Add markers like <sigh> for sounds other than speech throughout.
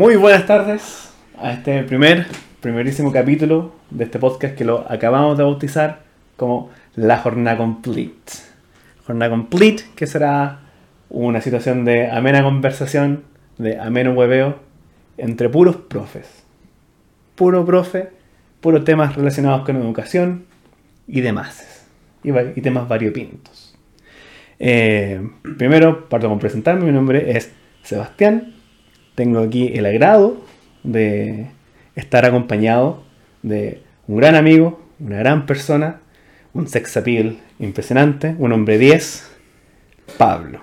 Muy buenas tardes a este primer, primerísimo capítulo de este podcast que lo acabamos de bautizar como La Jornada Complete. Jornada Complete, que será una situación de amena conversación, de ameno hueveo entre puros profes. Puro profe, puros temas relacionados con educación y demás. Y, temas variopintos. Eh, primero, parto con presentarme. Mi nombre es Sebastián. Tengo aquí el agrado de estar acompañado de un gran amigo, una gran persona, un sex appeal impresionante, un hombre 10, Pablo.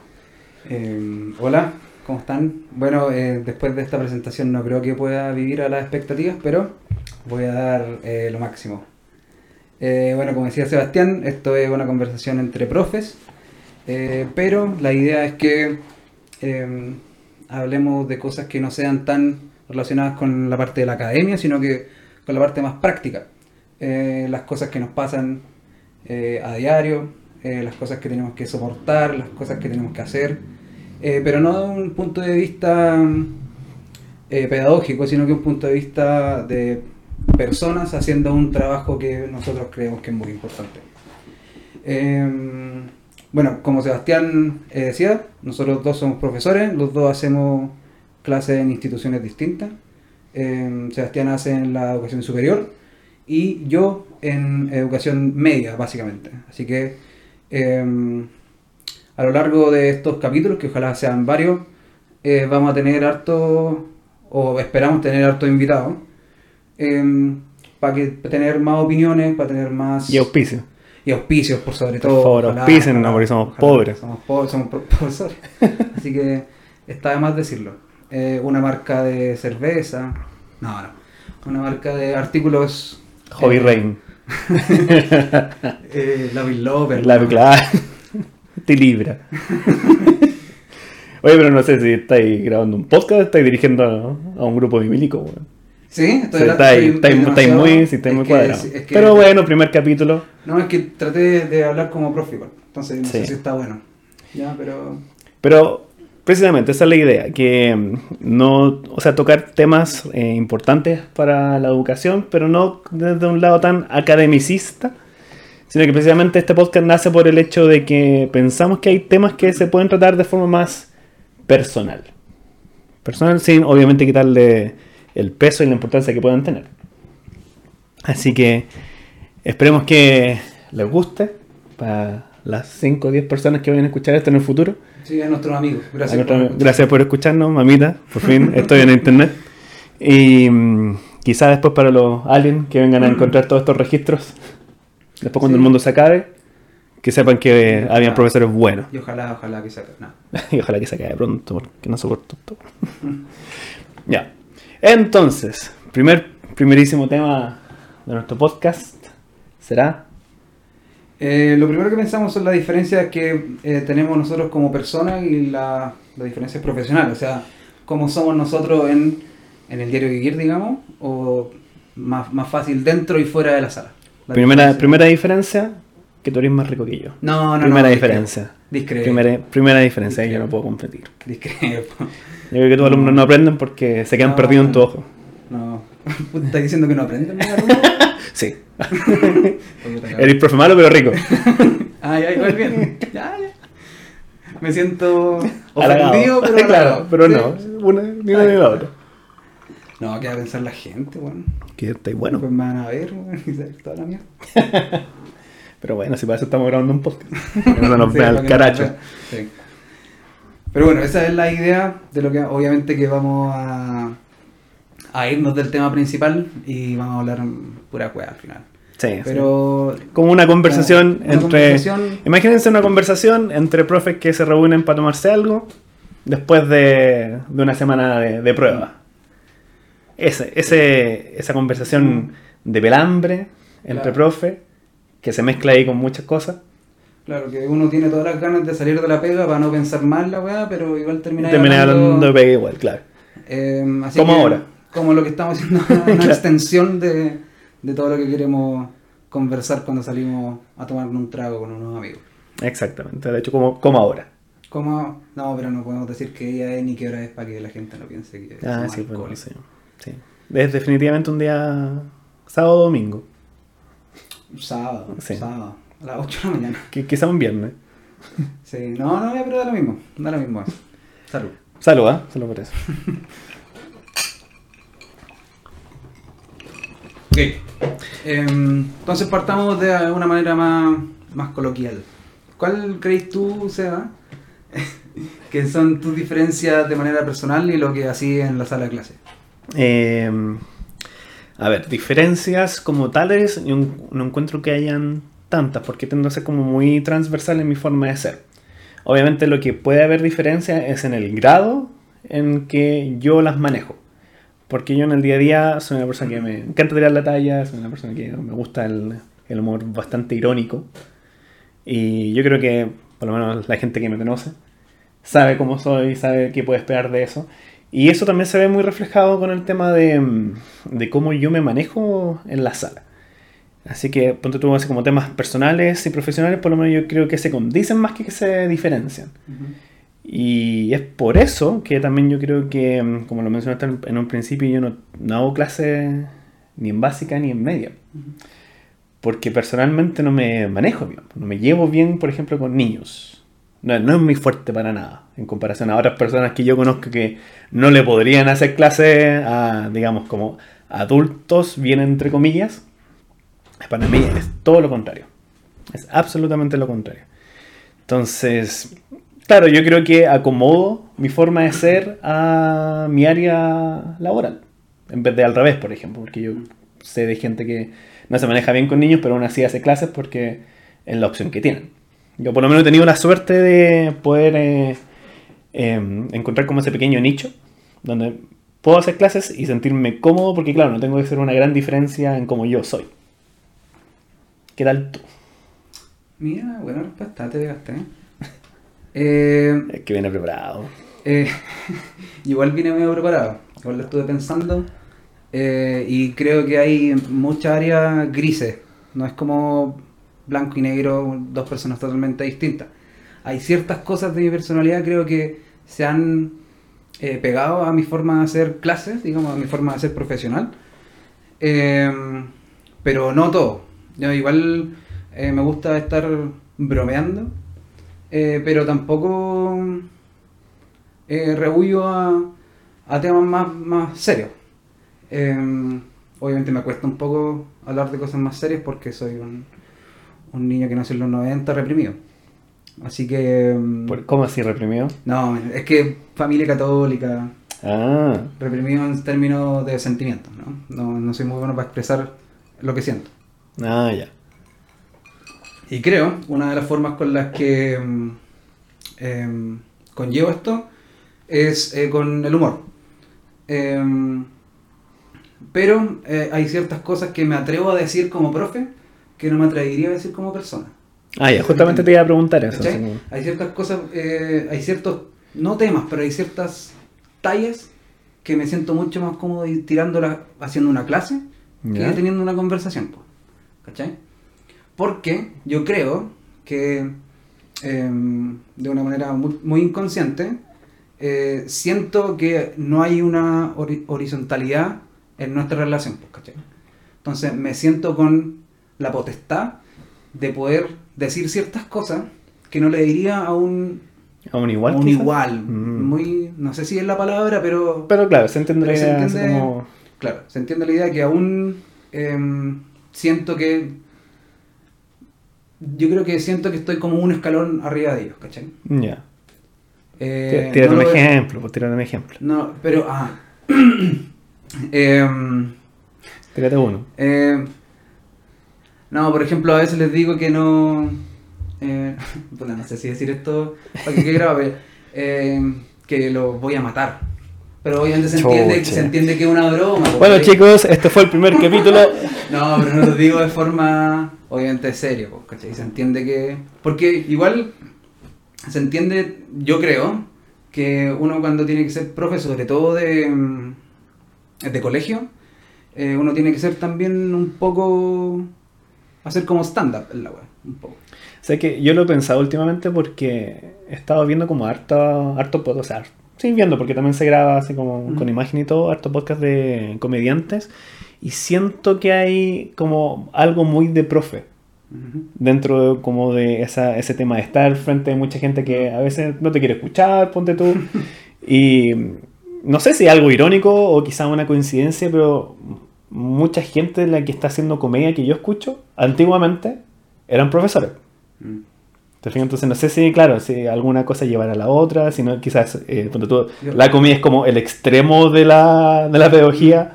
Eh, hola, ¿cómo están? Bueno, eh, después de esta presentación no creo que pueda vivir a las expectativas, pero voy a dar eh, lo máximo. Bueno, como decía Sebastián, esto es una conversación entre profes, pero la idea es que hablemos de cosas que no sean tan relacionadas con la parte de la academia, sino que con la parte más práctica. Eh, las cosas que nos pasan eh, a diario, eh, las cosas que tenemos que soportar, las cosas que tenemos que hacer, eh, pero no de un punto de vista eh, pedagógico, sino que un punto de vista de personas haciendo un trabajo que nosotros creemos que es muy importante. Bueno, como Sebastián eh, decía, nosotros dos somos profesores, los dos hacemos clases en instituciones distintas. Eh, Sebastián hace en la educación superior y yo en educación media, básicamente. Así que eh, a lo largo de estos capítulos, que ojalá sean varios, eh, vamos a tener harto, o esperamos tener harto invitados, que para tener más opiniones, para tener más... Y auspicio. Y auspicios, por sobre Por todo. favor, auspícennos, porque somos pobres. Somos pobres, somos pro- <laughs> profesores. Así que está de más decirlo. Eh, una marca de cerveza. No, no. Una marca de artículos. Hobby eh, Rain. <laughs> Eh, la Bill Lover. La claro. <laughs> Te libra. Oye, pero no sé si estáis grabando un podcast estáis dirigiendo a, a un grupo bíblico, weón. Sí, Sí, estoy estoy- estáis- estoy estáis demasiado- muy, sí, estáis es muy que- cuadrados. es que- Pero bueno, primer capítulo. No, es que traté de, hablar como profe igual. Entonces no Sí. sé si está bueno. Ya, pero. Pero precisamente esa es la idea, que mm, no, o sea, tocar temas eh, importantes para la educación, pero no desde un lado tan academicista, sino que precisamente este podcast nace por el hecho de que pensamos que hay temas que se pueden tratar de forma más personal. Personal sin obviamente quitarle el peso y la importancia que puedan tener. Así que esperemos que les guste para las 5 o 10 personas que vayan a escuchar esto en el futuro. Sí, a nuestros amigos. Gracias. A nuestra- por gracias por escucharnos, mamita. Por fin <laughs> estoy en internet. Y mm, quizá después para los aliens que vengan a encontrar todos estos registros, después cuando Sí. el mundo se acabe, que sepan que Sí, habían ojalá. profesores buenos. Y ojalá, ojalá que saque. No. <laughs> y ojalá que se acabe pronto, porque no soporto esto. <laughs> ya. Entonces, primer, primerísimo tema de nuestro podcast será. Eh, lo primero que pensamos son las diferencias que eh, tenemos nosotros como personas y la- las diferencias profesionales. O sea, cómo somos nosotros en, en el diario vivir, digamos, o más, más fácil dentro y fuera de la sala. La Primera, diferencia. primera diferencia, que tú eres más rico que yo. No, no, primera no, diferencia. Discrepo. Primera, primera diferencia, ahí yo Discrepo. no puedo competir. <laughs> Discrepo. Yo creo que tus alumnos no aprenden porque se quedan No. perdidos en tu ojo. No. <laughs> ¿Estás diciendo que no aprenden? <laughs> Sí. Eres profe malo pero rico. Ay, ay, muy bien. Ya, ya. Me siento ofendido, pero <laughs> claro, pero Sí. no. Una, ni una ni la otra. No, ¿qué va a pensar la gente, weón? Que estáis bueno. Pues me van a ver, weón, y saber toda la mierda. Pero bueno, si para eso estamos grabando un podcast. Que no nos Sí, vea para el que no caracho. nos vean. Sí. Pero bueno, esa es la idea de lo que obviamente que vamos a, a irnos del tema principal y vamos a hablar pura cueva al final. Sí, sí. Pero Como una conversación Una entre. conversación- Imagínense una conversación entre profes que se reúnen para tomarse algo después de, de una semana de, de prueba. Ese, ese, esa conversación de pelambre entre Claro. profe que se mezcla ahí con muchas cosas. Claro que uno tiene todas las ganas de salir de la pega para no pensar mal la weá, pero igual termina Terminé hablando de pega igual, claro. Eh, así Como que, ahora. Como lo que estamos haciendo, <laughs> una Claro. extensión de, de todo lo que queremos conversar cuando salimos a tomar un trago con unos amigos. Exactamente, de hecho, como, como ahora. ¿Cómo? No, pero no podemos decir que ella es ni qué hora es para que la gente no piense que es Ah, sí, bueno, sí, sí. Es definitivamente un día sábado o domingo. Sábado, Sí. sábado, a las 8 de la mañana. Que, quizá un viernes. Sí, no, no, pero da lo mismo, da lo mismo. Salud. Salud, ¿ah? Solo por eso. Ok. Em, entonces partamos de una manera más, más coloquial. ¿Cuál crees tú, Seba, <laughs> que son tus diferencias de manera personal y lo que hacías en la sala de clase? Eh, a ver, diferencias como tales, no encuentro que hayan tantas, porque tiendo a ser como muy transversal en mi forma de ser. Obviamente lo que puede haber diferencia es en el grado en que yo las manejo. Porque yo en el día a día soy una persona que me encanta tirar la talla, soy una persona que me gusta el, humor bastante irónico. Y yo creo que, por lo menos la gente que me conoce, sabe cómo soy, sabe qué puede esperar de eso. Y eso también se ve muy reflejado con el tema de cómo yo me manejo en la sala. Así que, ponte tú así como temas personales y profesionales, por lo menos yo creo que se condicen más que que se diferencian. Y es por eso que también yo creo que, mm, como lo mencionaste en- un principio, yo no, no hago clase ni en básica ni en media. Porque personalmente no me manejo bien. No me llevo bien, por ejemplo, con niños. No, no es muy fuerte para nada. En comparación a otras personas que yo conozco que no le podrían hacer clase a, digamos, como adultos, bien entre comillas. Para mí es todo lo contrario. Es absolutamente lo contrario. Entonces, claro, yo creo que acomodo mi forma de ser a mi área laboral. En vez de al revés, por ejemplo. Porque yo sé de gente que no se maneja bien con niños, pero aún así hace clases porque es la opción que tienen. Yo por lo menos he tenido la suerte de poder eh, eh, encontrar como ese pequeño nicho donde puedo hacer clases y sentirme cómodo porque claro, no tengo que hacer una gran diferencia en cómo yo soy. ¿Qué tal tú? Mira, buena respuesta, te pegaste. ¿eh? Eh, <laughs> Es que viene preparado. eh, <laughs> igual vine medio preparado, igual lo estuve pensando eh, y creo que hay muchas áreas grises, no es como blanco y negro, dos personas totalmente distintas. Hay ciertas cosas de mi personalidad creo que se han eh, pegado a mi forma de hacer clases, digamos, a mi forma de ser profesional. Eh, pero no todo. Yo igual eh, me gusta estar bromeando, eh, pero tampoco eh, rehuyo a, a temas más, más serios. Eh, obviamente me cuesta un poco hablar de cosas más serias porque soy un, un niño que nació en los 90 reprimido. Así que... Por- ¿Cómo así reprimido? No, es que familia católica, Ah, reprimido en términos de sentimientos, ¿no? No, no soy muy bueno para expresar lo que siento. Ah, ya. Y creo, una de las formas con las que mm, em, conllevo esto es eh, con el humor. Em, pero eh, hay ciertas cosas que me atrevo a decir como profe que no me atrevería a decir como persona. Ah, ya, justamente te iba a preguntar eso. Como- Hay ciertas cosas, eh, hay ciertos, no temas, pero hay ciertas tallas que me siento mucho más cómodo ir tirándolas haciendo una clase que teniendo una conversación. po. ¿Cachai? Porque yo creo que em, de una manera muy, muy inconsciente eh, siento que no hay una hori- horizontalidad en nuestra relación. pues, ¿cachai? Entonces me siento con la potestad de poder decir ciertas cosas que no le diría a un, ¿A un igual? a un igual. Mm. Muy, no sé si es la palabra, pero, Pero claro, se entiende la se idea. así entiende- como- claro, se entiende la idea que aún em, siento que yo creo que siento que estoy como un escalón arriba de ellos, ¿cachai? Ya. Eh, Tí- Tírate no un lo- ejemplo, pues tírate un ejemplo. No, pero ah. <clears throat> Em, Tírate uno. Eh, no, por ejemplo, a veces les digo que no. Eh, <laughs> puta, no sé si decir esto para que quede grave. <laughs> eh, que los voy a matar. Pero obviamente se entiende, Chucha. se entiende que es una broma. Bueno, ¿cachai? chicos, este fue el primer <laughs> capítulo. No, pero no lo digo de forma. Obviamente serio, pues, ¿cachai? Se entiende que. Porque igual. Se entiende, yo creo, que uno cuando tiene que ser profe, sobre todo de. mm, de colegio, eh, uno tiene que ser también un poco hacer como stand-up en la web, un poco. O sea que yo lo he pensado últimamente porque he estado viendo como harto, harto o sea, sí viendo porque también se graba así como Mm. con imagen y todo, harto podcast de comediantes y siento que hay como algo muy de profe dentro de, como de esa, ese tema de estar frente a mucha gente que a veces no te quiere escuchar, ponte tú. <laughs> y no sé si es algo irónico o quizá una coincidencia, pero mucha gente de la que está haciendo comedia que yo escucho antiguamente eran profesores. Mm. Entonces no sé si, claro, si alguna cosa llevará a la otra, si no, quizás, eh, tú, la comida es como el extremo de la, de la pedagogía.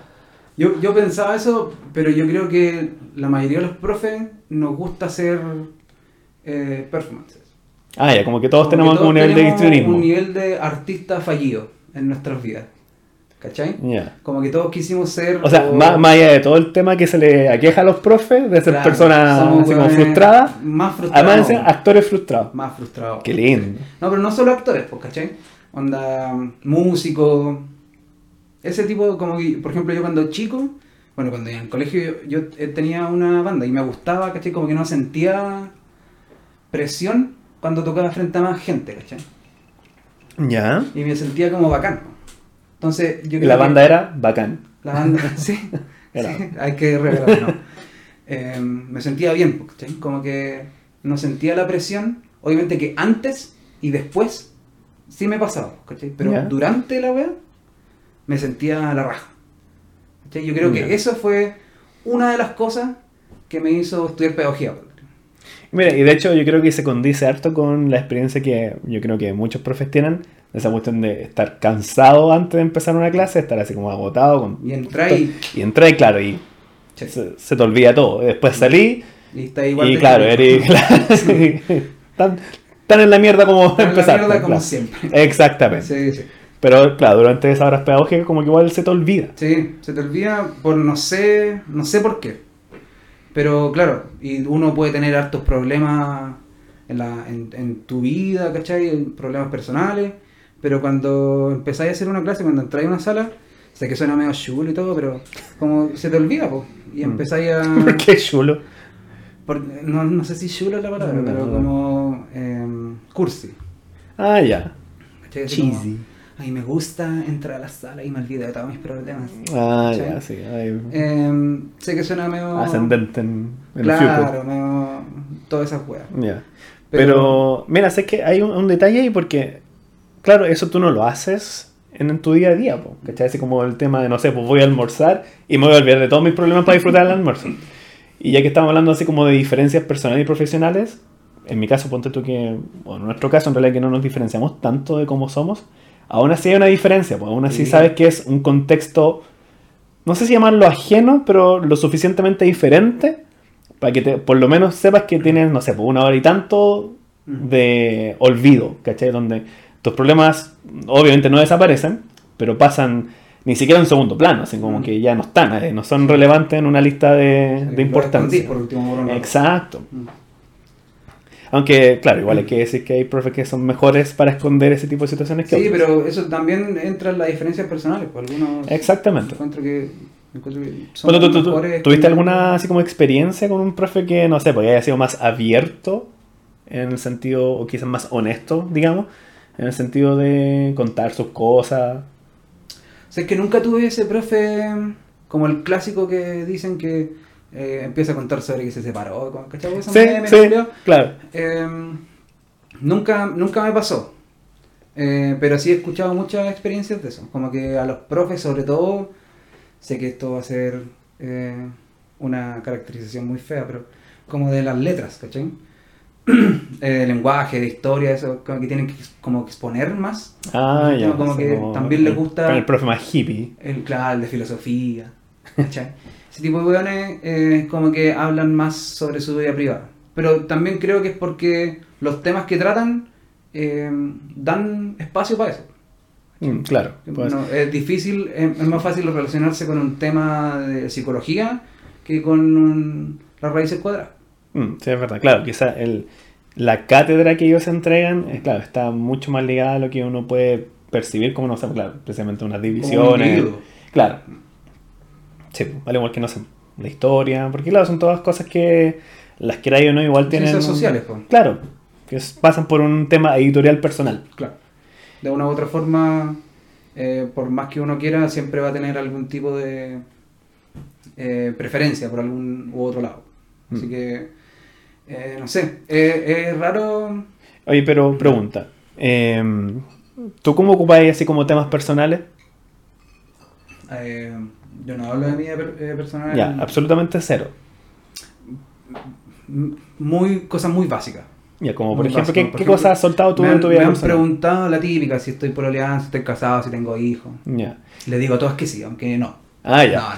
Yo, yo pensaba eso, pero yo creo que la mayoría de los profes nos gusta hacer eh, performances. Ah, ya, como que todos Como que tenemos como un nivel de. Un nivel de artista fallido en nuestras vidas. ¿Cachai? Como que todos quisimos ser. O sea, más, más allá de todo el tema que se le aqueja a los profes, de ser Claro, personas como frustradas, Más frustrados. además de ser actores frustrados. Más frustrados. Qué lindo. No, pero no solo actores, pues, ¿cachai? Onda, músicos. Ese tipo, como que, por ejemplo, yo cuando chico, bueno, cuando en el colegio, yo, yo, eh, tenía una banda y me gustaba, ¿cachai? Como que no sentía presión cuando tocaba frente a más gente, ¿cachai? Ya. Y me sentía como bacán. Entonces, yo Y creo la que- banda era bacán. La banda, <laughs> sí. Era. sí, hay que revelarlo. no. <laughs> Eh, me sentía bien, ¿cachai? Como que no sentía la presión. Obviamente que antes y después sí me pasaba, ¿cachai? Pero durante la wea me sentía a la raja. ¿cachai? Yo creo que eso fue una de las cosas que me hizo estudiar pedagogía. Mira, y de hecho yo creo que se condice harto con la experiencia que yo creo que muchos profes tienen, esa cuestión de estar cansado antes de empezar una clase, estar así como agotado. Con, Y entré y, Y claro, y Sí. se, se te olvida todo. Después salí y está igual y de claro, eres <laughs> tan, tan en la mierda como Está en la mierda como claro. siempre. Exactamente. Sí, sí. Pero claro, durante esas horas pedagógicas como que igual se te olvida. Sí, se te olvida por no sé, no sé por qué. Pero claro, y uno puede tener hartos problemas en, la, en, en tu vida, ¿cachai? Problemas personales. Pero cuando empezáis a hacer una clase, cuando entráis a una sala, sé que suena medio chulo y todo, pero como se te olvida, pues. Y Mm. empezáis a... <laughs> Qué chulo. por- no, no sé si chulo es la palabra, No. pero como em, cursi. Ah, ya. como, Cheesy. Ay, me gusta entrar a la sala y me olvido de todos mis problemas. Ah, ¿Cachai? ya, sí. Em, sé que suena medio... ascendente en, en el Claro, fiuco. medio... Todas esas weas. Ya. Pero- Pero, mira, sé que hay un, un detalle ahí porque, claro, eso tú no lo haces en, en tu día a día, po, ¿cachai? Así como el tema de, no sé, pues voy a almorzar y me voy a olvidar de todos mis problemas para disfrutar el almuerzo. Y ya que estamos hablando así como de diferencias personales y profesionales, en mi caso, ponte tú que, o en nuestro caso, en realidad que no nos diferenciamos tanto de cómo somos, aún así hay una diferencia, pues aún así Sí. sabes que es un contexto, no sé si llamarlo ajeno, pero lo suficientemente diferente para que te- por lo menos sepas que tienes, no sé, pues una hora y tanto de olvido, ¿cachai? Donde tus problemas obviamente no desaparecen, pero pasan ni siquiera en segundo plano, así como Mm. que ya no están, eh, no son relevantes en una lista de, de importancia. por último Exacto. Mm. Aunque, claro, igual hay que decir que hay profes que son mejores para esconder ese tipo de situaciones que Sí, otros. pero eso también entra en las diferencias personales. Pues algunos Exactamente. encuentro que, encuentro que son Bueno, ¿tú- tú- tú- mejores ¿Tuviste alguna así como experiencia con un profe que, no sé, porque haya sido más abierto en el sentido, o quizás más honesto, digamos, en el sentido de contar sus cosas? O sea, es que nunca tuve ese profe como el clásico que dicen que eh, empieza a contar sobre que se separó. ¿Cachai? Sí, sí, claro. Eh, nunca, nunca me pasó. Eh, pero sí he escuchado muchas experiencias de eso. Como que a los profes, sobre todo, sé que esto va a ser eh, una caracterización muy fea, pero como de las letras, ¿cachai? <clears throat> Eh, lenguaje, de historia, eso, como que tienen que como exponer más. Ah, ya. como que también le el- gusta- El profe más hippie. El, claro, el de filosofía, <laughs> ¿cachai? Ese tipo de weones eh, como que hablan más sobre su vida privada. Pero también creo que es porque los temas que tratan eh, dan espacio para eso. Mm, claro. pues. No, es difícil, es, es más fácil relacionarse con un tema de psicología que con un- las raíces cuadradas. Mm, sí, es verdad. Claro, quizá el, la cátedra que ellos entregan, es, claro, está mucho más ligada a lo que uno puede percibir como, no sé, claro, precisamente unas un divisiones. Claro. Sí, al igual que no sé. la historia, porque claro, son todas cosas que las queráis o no, igual tienen... Ciencias sociales, pues. Claro, que es- pasan por un tema editorial personal. Claro. De una u otra forma, eh, por más que uno quiera, siempre va a tener algún tipo de eh, preferencia por algún u otro lado. Así Mm. que, eh, no sé, eh, es raro. Oye, pero pregunta, eh, ¿tú cómo ocupáis así como temas personales? eh, yo no hablo de mi eh, personal. Ya, absolutamente cero. Muy, cosas muy básicas. Ya, como por Muy ejemplo, básico. ¿qué, Por cosas has soltado tú en tu vida me han personal? preguntado la típica si estoy pololeando, si estoy casado, si tengo hijos. Ya. Le digo a todos que sí, aunque no. Ah, ya. No, no.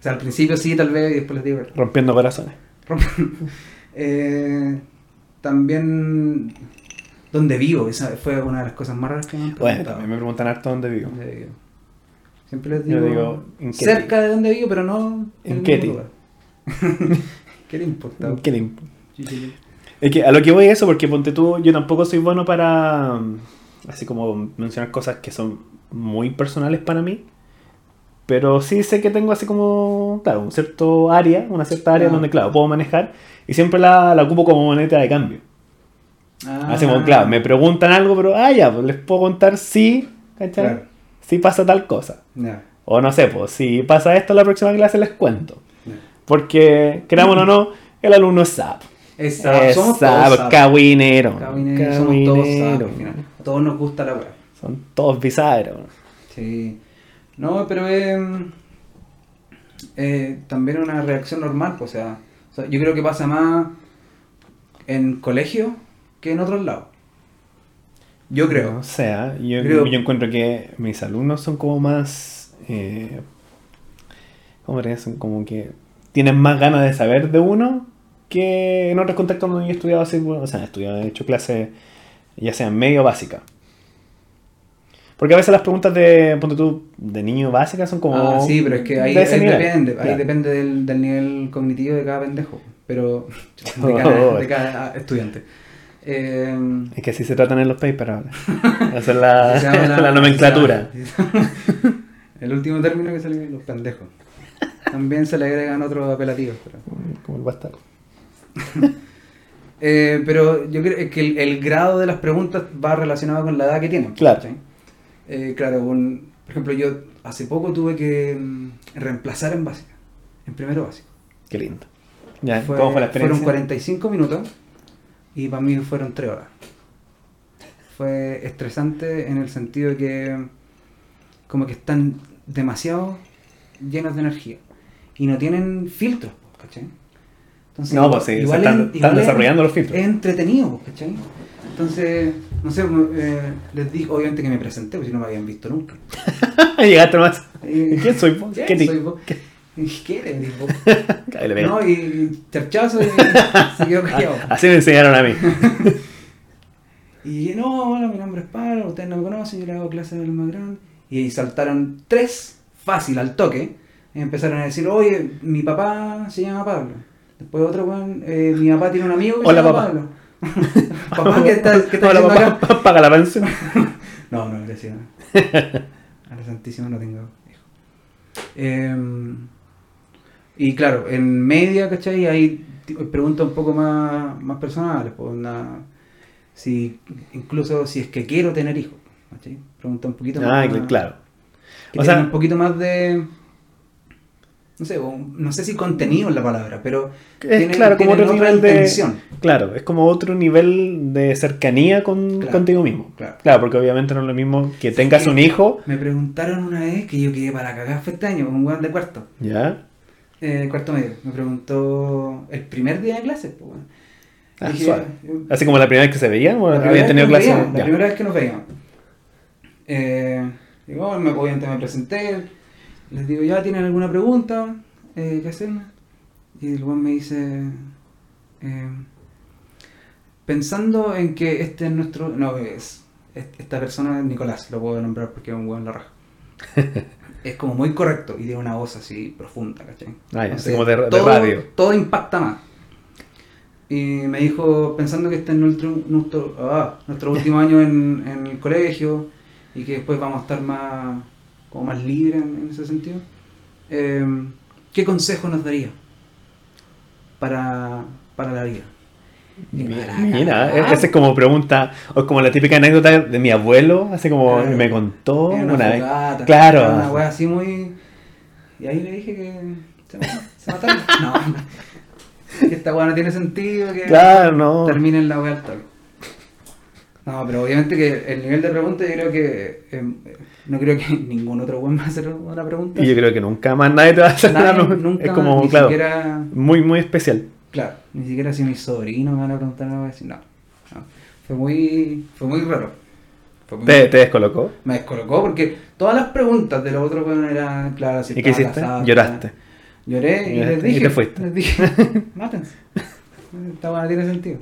O sea, al principio sí, tal vez, y después les digo Rompiendo corazones. <laughs> Eh, también dónde vivo, esa fue una de las cosas más raras que me han Bueno, preguntado. también me preguntan harto dónde vivo. ¿Dónde vivo? Siempre les digo, digo, ¿en qué cerca de donde vivo, pero no ¿En qué lugar. <laughs> ¿Qué le importa? ¿Qué le imp- Sí, sí, sí. Es que a lo que voy es eso, porque ponte tú, yo tampoco soy bueno para mm, así como mencionar cosas que son muy personales para mí. Pero sí sé que tengo así como, claro, un cierto área, una cierta área Ah. donde, claro, puedo manejar. Y siempre la, la ocupo como moneda de cambio. Ah, Así como, claro, me preguntan algo, pero, ah, ya, pues les puedo contar si, ¿cachai? Claro. Si pasa tal cosa. O no sé, pues si pasa esto la próxima clase les cuento. Porque, querámoslo o no, el alumno es SAP. Es sap, Es somos SAP, todos sap. cahuinero. Cabineros, somos todos sap, todos nos gusta la weá. Son todos bizarros. Sí. No, pero es eh, también una reacción normal, pues, o sea, o sea, yo creo que pasa más en colegio que en otros lados. Yo creo. O sea, yo, Creo- yo encuentro que mis alumnos son como más. Eh, ¿Cómo? Son como que tienen más ganas de saber de uno que en otros contextos donde yo he estudiado así. O sea, he estudiado, he hecho clases ya sean medio básicas. Porque a veces las preguntas de, ponte tú, de niño básicas son como. Ah, sí, pero es que ahí, de depende, ahí depende del, del nivel cognitivo de cada pendejo, pero <laughs> de Oh. cada, de cada estudiante. Eh, Es que así se tratan en los papers ahora. <laughs> Esa es la, la nomenclatura. llama- <laughs> El último término que salió los pendejos. También se le agregan otros apelativos. Pero, Como el bastardo. Eh, pero yo creo que el, el grado de las preguntas va relacionado con la edad que tienen. Claro. Eh, claro, un- por ejemplo, yo hace poco tuve que mm, reemplazar en básica, en primero básico. Qué lindo. Ya, Fue- ¿Cómo fue la experiencia? Fueron 45 minutos y para mí fueron 3 horas. Fue estresante en el sentido de que como que están demasiado llenos de energía y no tienen filtros, ¿cachai? Entonces, No, pues sí, igual se están- es- están igual es- desarrollando los filtros. Es entretenido, ¿cachai? Entonces, no sé, eh, les digo, obviamente que me presenté, porque si no me habían visto nunca. <laughs> Llegaste nomás. Eh, ¿Quién soy vos? ¿Quién ¿Qué soy vos? ¿Y ¿Qué eres. <laughs> No, y charchazo y se <laughs> quedó callado. Así me enseñaron a mí. Y no, hola, mi nombre es Pablo, ustedes no me conocen, yo le hago clases del más grande. Y ahí saltaron tres, fácil, al toque. Y empezaron a decir, oye, mi papá se llama Pablo. Después otro eh, mi papá tiene un amigo que Hola, se llama papá. Pablo. Papá, ¿qué estás qué estás Hola, haciendo acá? papá, paga la pensión. <laughs> No, no, gracias. <laughs> A la Santísima no tengo hijo. Em, y claro, en media, ¿cachai? Hay preguntas un poco más, más personales. Pues, onda, si, incluso si es que quiero tener hijos. ¿cachai? Pregunta un poquito Ah, más. claro. Que O sea- un poquito más de. No sé, no sé si contenido es la palabra, pero. Es tienen- claro, como otro nivel de. intención. Claro, es como otro nivel de cercanía con, Claro, contigo mismo. claro. porque obviamente no es lo mismo que tengas un hijo. Me preguntaron una vez que yo quedé para cagar fue este año, un weón de cuarto. Ya. Eh, cuarto medio. Me preguntó el primer día de clase. Pues, bueno. Ah, Dije, eh, Así como la primera vez que se veían, o la primera habían vez tenido que nos clases. veíamos, La primera vez que nos veíamos. Eh, digo, bueno, me, obviamente me presenté. Les digo, ¿ya tienen alguna pregunta? Eh, ¿Qué hacerme? Y el weón me dice. eh, pensando en que este es nuestro. No, es. es- Esta persona es Nicolás, lo puedo nombrar porque es un weón la raja. <laughs> es como muy correcto y tiene una voz así profunda, ¿cachai? Ah, Entonces, como de, de todo, radio. Todo impacta más. Y me dijo, pensando que este es nuestro, nuestro, ah, nuestro último <laughs> año en, en el colegio y que después vamos a estar más, como más libres en, en ese sentido, eh, ¿qué consejo nos daría para, para la vida? Mira, cagar. esa es como pregunta, o es como la típica anécdota de mi abuelo, así como Claro. me contó una, una vez. Claro. Una wea así muy. Y ahí le dije que. Se, se mataron. <laughs> No. Que esta wea no tiene sentido. Que Claro, no. terminen la wea al toque. No, pero obviamente que el nivel de pregunta yo creo que. eh, no creo que <laughs> ningún otro weón va a hacer una pregunta. Y yo creo que nunca más nadie te va a hacer Nadie, una pregunta. nunca Es como, claro, siquiera. muy, muy especial. Claro, ni siquiera si mis sobrinos me van a preguntar algo así. No. no. Fue muy. Fue muy raro. Fue muy ¿Te, te descolocó? Me descolocó porque todas las preguntas de los otros weones eran claras. si ¿Y qué hiciste? Lloraste. Lloré y les y dije. te fuiste. Les dije, <laughs> mátense. Esta no tiene sentido.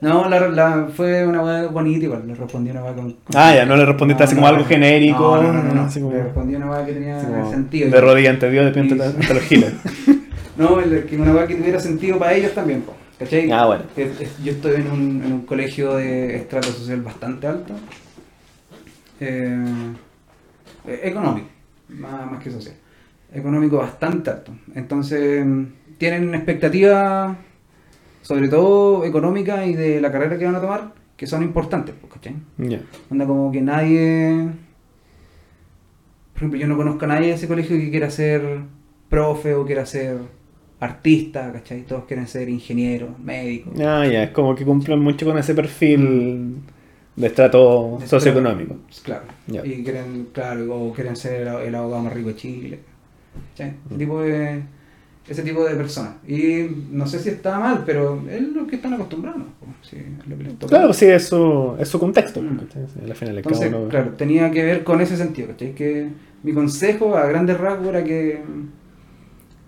No, la, la- fue una weá bonita igual. Le respondí una weá con, con- Ah, ya, no le respondiste así como algo genérico. No, no, no. no, no. así como- Le respondí una weá que tenía sentido. De rodilla ante Dios, de pie ante, los giles. <laughs> No, el- que una weá que tuviera sentido para ellos también, po, ¿cachai? Ah, bueno. Yo estoy en un, en un colegio de estrato social bastante alto. Eh, eh, económico, más, más que social. Económico bastante alto. Entonces, mm, tienen expectativas, sobre todo económicas y de la carrera que van a tomar, que son importantes, pues, ¿cachai? Ya. Onda como que nadie. Por ejemplo, yo no conozco a nadie de ese colegio que quiera ser profe o quiera ser artista, ¿cachai? Todos quieren ser ingenieros, médicos. Ah, ya, es como que cumplen mucho con ese perfil de estrato De socioeconómico. Claro. Ya. Y quieren, claro, o quieren ser el, abogado más rico de Chile. ¿cachai? Ese tipo de. Ese tipo de personas. Y no sé si está mal, pero es lo que están acostumbrados. ¿no? Sí, es lo que les toca. Claro, sí, es su, es su contexto. Mm. Al final, Entonces, uno- claro, tenía que ver con ese sentido, ¿cachai? Que mi consejo a grandes rasgos era que...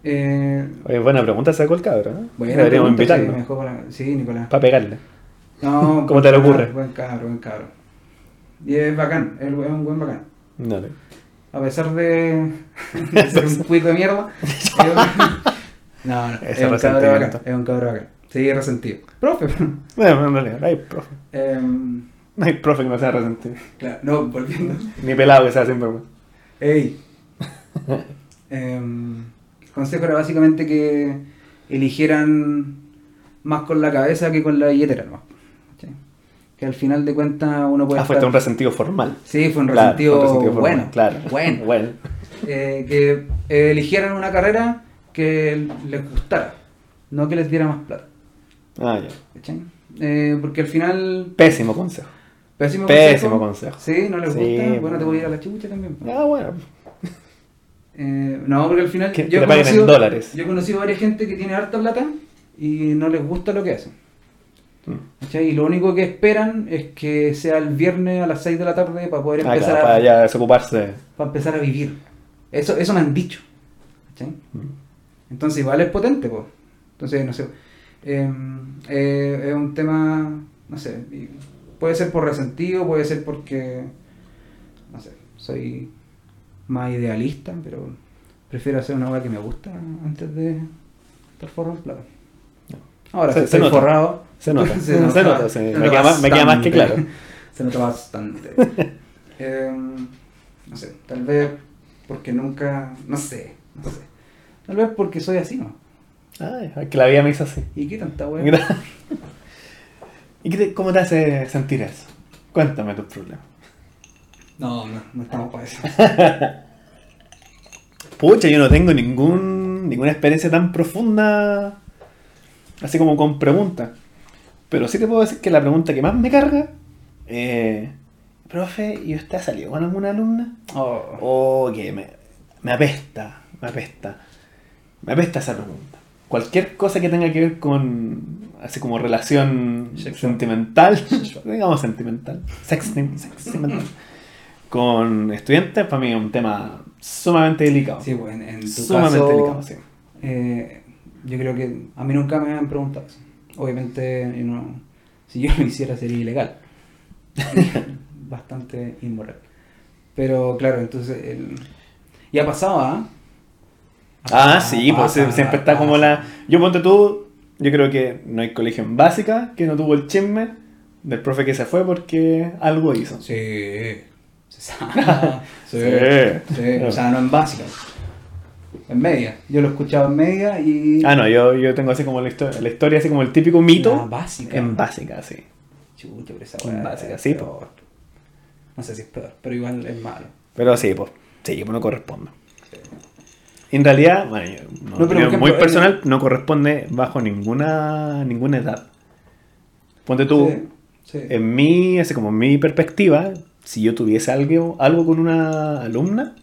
Eh, Oye, buena pregunta sacó el cabro, ¿no? buena Deberíamos pregunta, sí, para- sí, Nicolás. Para pegarle. No, <laughs> ¿Cómo te le ocurre? Buen cabro, buen cabro. Y es bacán, es un buen bacán. Dale. A pesar de, <laughs> de <laughs> ser un cuico de mierda. Es no, no, Ese es un resentimiento. bacán. Es un cabro bacán. Sí, resentido. Profe. <laughs> Bueno, en realidad, no hay profe. Em, No hay profe que no sea resentido. claro, no, volviendo. Ni pelado que sea vergüenza. Ey. Em, el consejo era básicamente que eligieran más con la cabeza que con la billetera, ¿no? Que al final de cuentas uno puede Ah, estar- un resentido formal. Sí, fue un Claro, resentido, fue un resentido formal, bueno. Claro. Bueno. <laughs> bueno. Eh, que eligieran una carrera que les gustara, no que les diera más plata. Ah, ya. Eh, porque al final... Pésimo consejo. Pésimo, Pésimo consejo. Sí, no les Sí, gusta. Bueno, bueno. te voy a ir a la chucha también. Ah, bueno. <laughs> Eh, no, porque al final Que- que yo, he paguen en dólares. yo he conocido varias gente que tiene harta plata y no les gusta lo que hacen. Mm. ¿cachai? Y lo único que esperan es que sea el viernes a las 6 de la tarde para poder Ah, empezar, claro, a, para ya desocuparse. para empezar a vivir. Eso, eso me han dicho. ¿cachai? Mm. Entonces igual es potente, pues. Entonces, no sé. eh, eh, es un tema, no sé, puede ser por resentido, puede ser porque, no sé, soy más idealista, pero prefiero hacer una obra que me gusta antes de estar forrado en plata. Ahora, Se- si se estoy nota. forrado, Se nota. <laughs> Se nota, se Me nota queda más- me queda más que claro. <laughs> Se nota bastante. <laughs> Eh, no sé, tal vez porque nunca, no sé, no sé. Tal vez porque soy así, ¿no? Ay, es que la vida me hizo así. ¿Y qué tanta weá? ¿Y qué te- cómo te hace sentir eso? Cuéntame tus problemas. No, no, no estamos para eso. <laughs> Pucha, yo no tengo ningún, ninguna experiencia tan profunda, así como con preguntas. Pero sí te puedo decir que la pregunta que más me carga, eh, profe, ¿y usted ha salido con alguna alumna? Oh, Oh, que me, me apesta, me apesta. Me apesta esa pregunta. Cualquier cosa que tenga que ver con, así como relación Sexual. sentimental, <laughs> <laughs> digamos sentimental, sexting, sentimental, con estudiantes, para mí es un tema sumamente delicado. sí, pues en, tu sumamente caso, delicado, sí. eh, yo creo que a mí nunca me han preguntado eso. Obviamente, si yo lo hiciera sería ilegal. <laughs> Bastante inmoral. Pero claro, entonces... el- Y ha pasado, ¿ah? Ah, sí, pues pasa, siempre está como la... Yo ponte tú, yo creo que no hay colegio en básica que no tuvo el chisme del profe que se fue porque algo hizo. Sí. Se sabe. <laughs> <laughs> Sí. Sí. sí, O sea, no en básica. en media. Yo lo he escuchado en media y. Ah, no, yo, yo tengo así como la historia, la historia, así como el típico mito. La básica. En básica, sí. Chucha, pero esa En weá básica, sí, peor. No sé si es peor, pero igual es malo. Pero sí, pues, sí, pues no corresponde. En realidad, bueno, yo- no, No, pero, por opinión ejemplo, muy en- personal, no corresponde bajo ninguna ninguna edad. Ponte tú, Sí, sí. en mi, así como en mi perspectiva, si yo tuviese algo, algo con una alumna,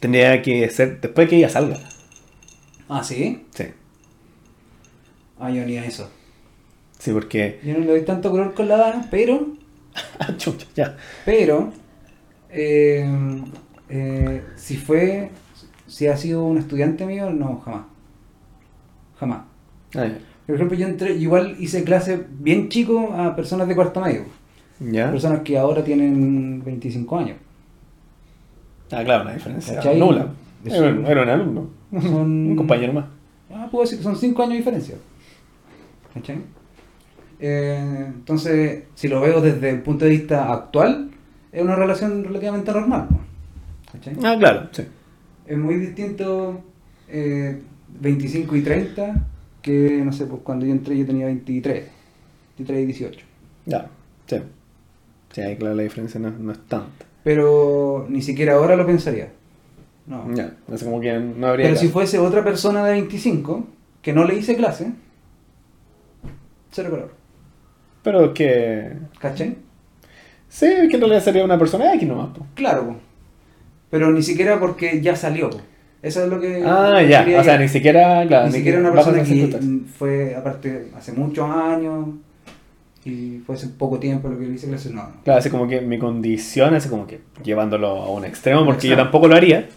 tendría que ser después de que ella salga. Ah, sí. Sí, Ah, yo ni a eso. sí, porque... Yo no le doy tanto color con la edad, pero. <laughs> Ah, chucha, ya. Pero. eh, eh, si fue. Si ha sido un estudiante mío, no, jamás. Jamás. Ah. Por ejemplo, yo entré, igual hice clase bien chico a personas de cuarto medio. ¿Ya? Personas que ahora tienen 25 años. Ah, claro, una diferencia ¿Cachai? nula. Era, un- era un alumno, Son- un compañero más. Ah, puedo decir que son 5 años de diferencia. ¿Cachai? Eh, entonces, si lo veo desde el punto de vista actual, es una relación relativamente normal. ¿Cachai? Ah, claro, sí. Es muy distinto eh, 25 y 30 que, no sé, pues cuando yo entré yo tenía 23, 23 y 18. Ya, sí. Sí, ahí claro la diferencia no, no es tanta. Pero ni siquiera ahora lo pensaría. No. Ya, es como que no habría. Pero si fuese otra persona de 25 que no le hice clase, cero color. Pero es que. ¿Cachai? Sí, es que en realidad sería una persona X nomás. po. Claro. Pero ni siquiera porque ya salió. Eso es lo que. Ah, ya. O sea, ni siquiera. Claro, Ni siquiera una persona que fue, aparte, hace muchos años y fue hace poco tiempo lo que le hice clase, no. Claro, así como que mi condición, así como que llevándolo a un extremo, porque yo Exacto. tampoco lo haría,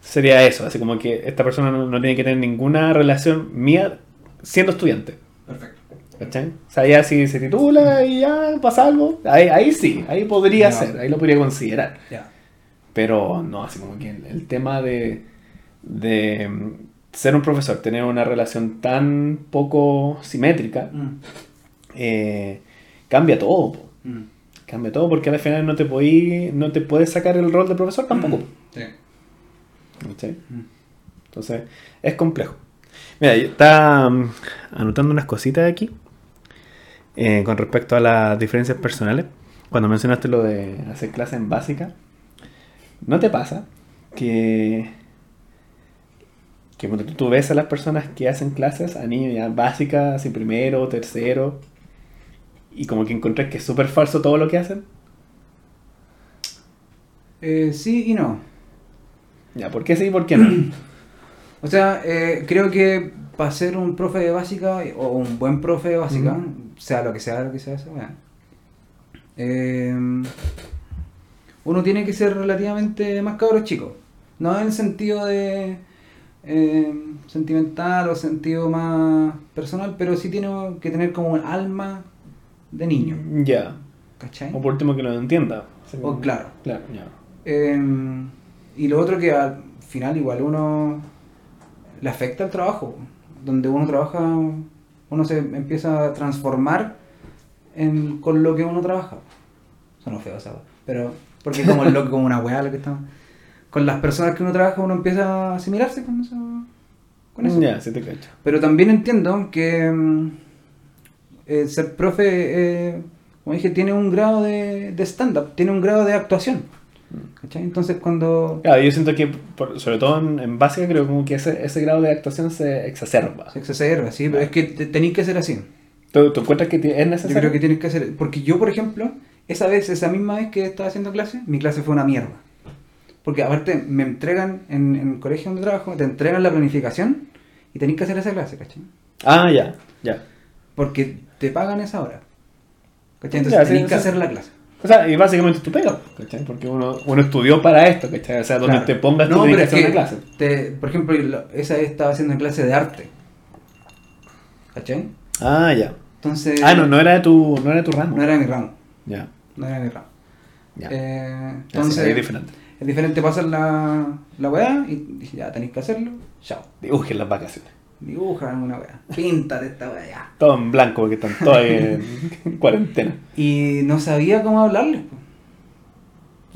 sería eso. Así como que esta persona no, no tiene que tener ninguna relación mía siendo estudiante. Perfecto. ¿Cachai? O sea, ya si se titula y ya pasa algo, ahí, ahí sí, ahí podría Ya. ser, ahí lo podría considerar. Ya. Pero no, así como que el, el tema de, de mm, ser un profesor, tener una relación tan poco simétrica, Mm. eh, cambia todo. Mm. Cambia todo porque al final no te podí, no te puedes sacar el rol de profesor tampoco. po. Sí. Mm. Entonces, es complejo. Mira, mm, anotando unas cositas aquí eh, con respecto a las diferencias personales. Cuando mencionaste lo de hacer clases en básica, ¿no te pasa que, que cuando tú ves a las personas que hacen clases a niños ya básicas, así primero, tercero, y como que encontrás que es súper falso todo lo que hacen? Eh, sí y no. Ya, ¿por qué sí y por qué no? <clears throat> O sea, eh, creo que para ser un profe de básica o un buen profe de básica, sea lo que sea lo que sea, weá, eh, uno tiene que ser relativamente más cabro chico. No en el sentido de eh, sentimental o sentido más personal, pero sí tiene que tener como un alma de niño. ya. ¿Cachai? O por último que lo entienda. O como- claro. Claro. Eh, y lo otro que al final igual uno le afecta el trabajo. Donde uno trabaja, uno se empieza a transformar en, con lo que uno trabaja. Suena feo esa wea, pero porque como, lo, como una weá lo que estamos. Con las personas que uno trabaja uno empieza a asimilarse con eso. Con eso. Ya, sí te cacho. Pero también entiendo que eh, ser profe, eh, como dije, tiene un grado de, de stand-up, tiene un grado de actuación. ¿Cachai? Entonces cuando Claro, yo siento que, por- sobre todo en, en básica, creo como que ese, ese grado de actuación se exacerba. se exacerba, sí, pero es que te- tenéis que ser así. ¿Tú, tú encuentras que es Yo necesario? creo que tienes que hacer, porque yo, por ejemplo, esa vez, esa misma vez que estaba haciendo clase, mi clase fue una mierda. Porque aparte me entregan, en, en el colegio donde trabajo, te entregan la planificación y tenéis que hacer esa clase, ¿cachai? Ah, ya, ya. Porque te pagan esa hora. ¿Cachai? Ya, Entonces sí, tenéis que hacer la clase. O sea, y básicamente tú pegas, ¿cachai? Porque uno, uno estudió para esto, ¿cachai? O sea, donde Claro. te pongas tú No, pero que es hacer que, una clase. te- por ejemplo, lo- esa vez estaba haciendo clase de arte. ¿Cachai? Ah, ya. Entonces. Ah, no, no era de tu, no era de tu ramo. No era mi ramo. Ya, No era mi ramo. ya. Eh, entonces. es diferente. Es diferente pasar la, la weá y dije, ya tenéis que hacerlo. Chao. Dibujen las vacaciones. Dibuja una weá. Píntate esta weá ya. Todo en blanco porque están todos en, en <laughs> cuarentena. Y no sabía cómo hablarles. po.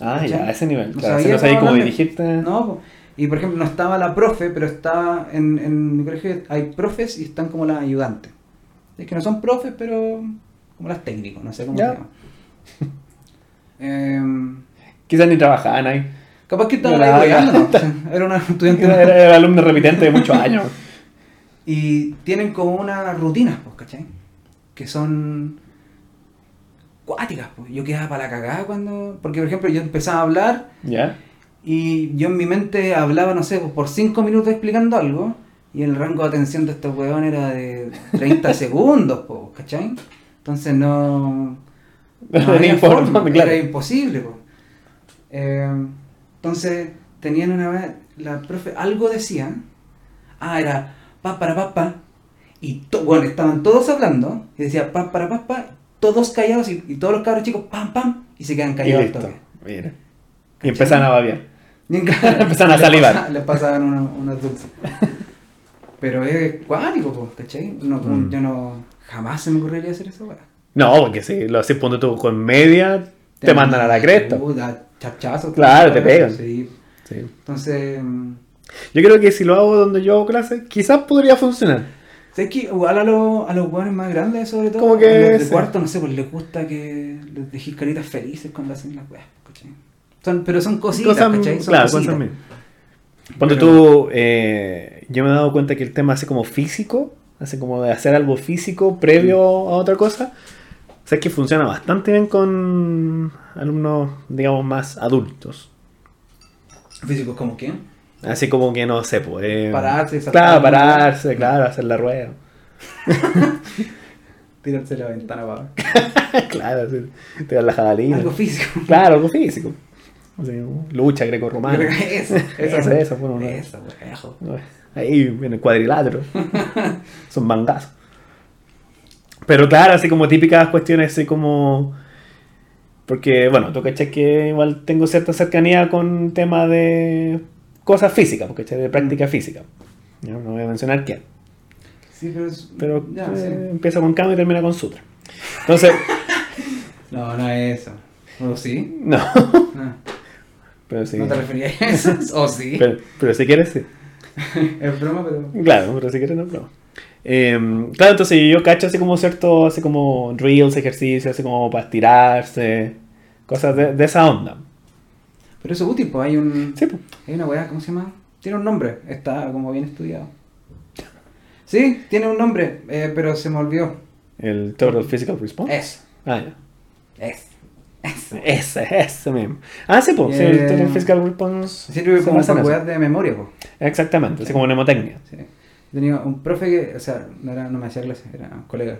Ah, ¿Cachai? ya, a ese nivel. No Claro, sabía no sabías cómo cómo dirigirte. No, po. Y por ejemplo, no estaba la profe, pero estaba en, en mi colegio hay profes y están como las ayudantes. Es que no son profes, pero como las técnicos, no sé cómo Ya. se llama. <laughs> Em, Quizás ni trabajaban ahí. capaz que estaban No, ahí Era una estudiante. Era, era el alumno repitente de muchos años. <laughs> Y tienen como unas rutinas, pues, ¿cachai? Que son cuáticas, pues. Yo quedaba para la cagada cuando... Porque, por ejemplo, yo empezaba a hablar ¿Ya? y yo en mi mente hablaba, no sé, pues, por 5 minutos explicando algo y el rango de atención de estos weón era de 30 <laughs> segundos, pues, ¿cachai? Entonces no... no <laughs> había forma, claro. Era imposible. Eh, entonces tenían una vez... La profe algo decía... Ah, era pa para pa pa. Y to- bueno, estaban todos hablando. Y decía pa para pa pa. Todos callados y, y todos los cabros chicos pam pam. Y se quedan Y callados. al listo. Mira. Y empezaron a babiar. <laughs> Y <laughs> Empezaron a les salivar. pasa- Les pasaban unos, dulces. Pero es cuático, ¿cachai? No, Mm. Yo no. Jamás se me ocurriría hacer eso, weá. No, porque si lo haces ponte tú con media, te, mandan a la cresta. Puta, chachazos. Claro, te pegan. Sí. Sí. Entonces. mm, Yo creo que si lo hago donde yo hago clase, quizás podría funcionar. ¿Sabes qué? Igual a, los a los hueones más grandes, sobre todo. Como que a los de sí. cuarto, no sé, pues les gusta que les dejéis caritas felices cuando hacen las weas. Son, pero son cositas, Cosas- ¿cachai? Son claro, cositas. cosas Pero- tú, eh, yo me he dado cuenta que el tema así como físico, así como de hacer algo físico previo a otra cosa, o sea, es que funciona bastante bien con alumnos, digamos, más adultos. Físicos como quién? Así como que no sé, pues. eh, Pararse, saltar. Claro, pararse, claro, hacer la rueda. <laughs> Tirarse la ventana para ver. <laughs> claro, sí, tirar la jabalina. Algo físico. Claro, algo físico. Lucha greco-romana. Eso, <laughs> eso, Eso, eso, bueno, no. Eso. Ahí viene el cuadrilátero. Son mangazos. Pero claro, así como típicas cuestiones, así como. Porque, bueno, tú cachai que igual tengo cierta cercanía con temas de cosas físicas, porque de práctica física. Ya, No voy a mencionar quién. Sí, pero es. Pero Ya, eh, sí. empieza con Kama y termina con Sutra. Entonces, <laughs> No, no es eso. ¿O sí? no. No. <laughs> Pero sí. ¿No te referías a eso? ¿O sí? Pero, pero si quieres, sí. <laughs> Es broma, pero. Claro, pero si quieres no, no. Eh, claro, entonces yo cacho así como cierto, así como reels, ejercicios, así como para estirarse, cosas de, de esa onda. Pero eso es útil, pues hay un. Sí, pues. Hay una weá, ¿cómo se llama? Tiene un nombre, está como bien estudiado. Sí, tiene un nombre, eh, pero se me olvidó. El Total Physical Response. Es. Ah, ya. Es. Es. Ese, ese mismo. Ah, sí, pues. sí, Eh, el Total Physical Response. Sirve como para weas de memoria, pues. Exactamente, así como mnemotecnia. Sí. Tenía un profe que, o sea, no, era, no me hacía clase, era un colega,